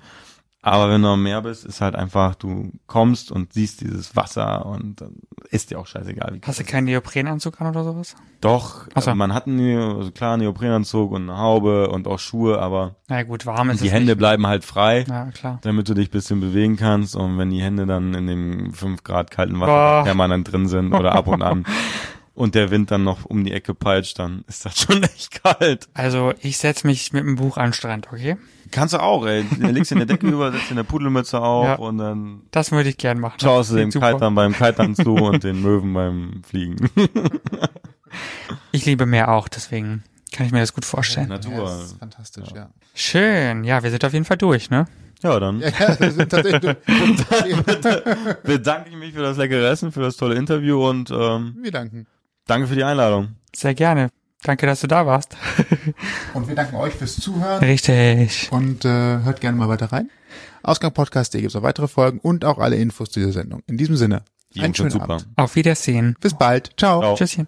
Aber wenn du am Meer bist, ist halt einfach, du kommst und siehst dieses Wasser und dann ist dir auch scheißegal. Wie Hast du keinen Neoprenanzug an oder sowas? Doch, so. äh, man hat einen, also klar, einen Neoprenanzug und eine Haube und auch Schuhe, aber Na gut, warm ist die Hände nicht. bleiben halt frei Ja, klar. damit du dich bisschen bewegen kannst und wenn die Hände dann in dem 5 Grad kalten Boah. Wasser permanent drin sind oder ab und an und der Wind dann noch um die Ecke peitscht, dann ist das schon echt kalt. Also ich setz mich mit dem Buch an den Strand, okay? Kannst du auch, ey. Du legst dir eine Decke über, setzt dir eine Pudelmütze auf Ja. und dann Das würde ich gern machen. schaust du super. Kitern beim Kitern zu und den Möwen beim Fliegen. Ich liebe Meer auch, deswegen kann ich mir das gut vorstellen. Natur. Ja, das ist fantastisch, ja. Schön. Ja, wir sind auf jeden Fall durch, ne? Ja, dann Ja, ja, tatsächlich, bedanke ich mich für das leckere Essen, für das tolle Interview und ähm, wir danken. Danke für die Einladung. Sehr gerne. Danke, dass du da warst. Und wir danken euch fürs Zuhören Richtig. und äh, hört gerne mal weiter rein. Ausgang-Podcast.de gibt es noch weitere Folgen und auch alle Infos zu dieser Sendung. In diesem Sinne, Die einen schönen super. Abend. Auf Wiedersehen. Bis bald. Ciao. Ciao. Tschüsschen.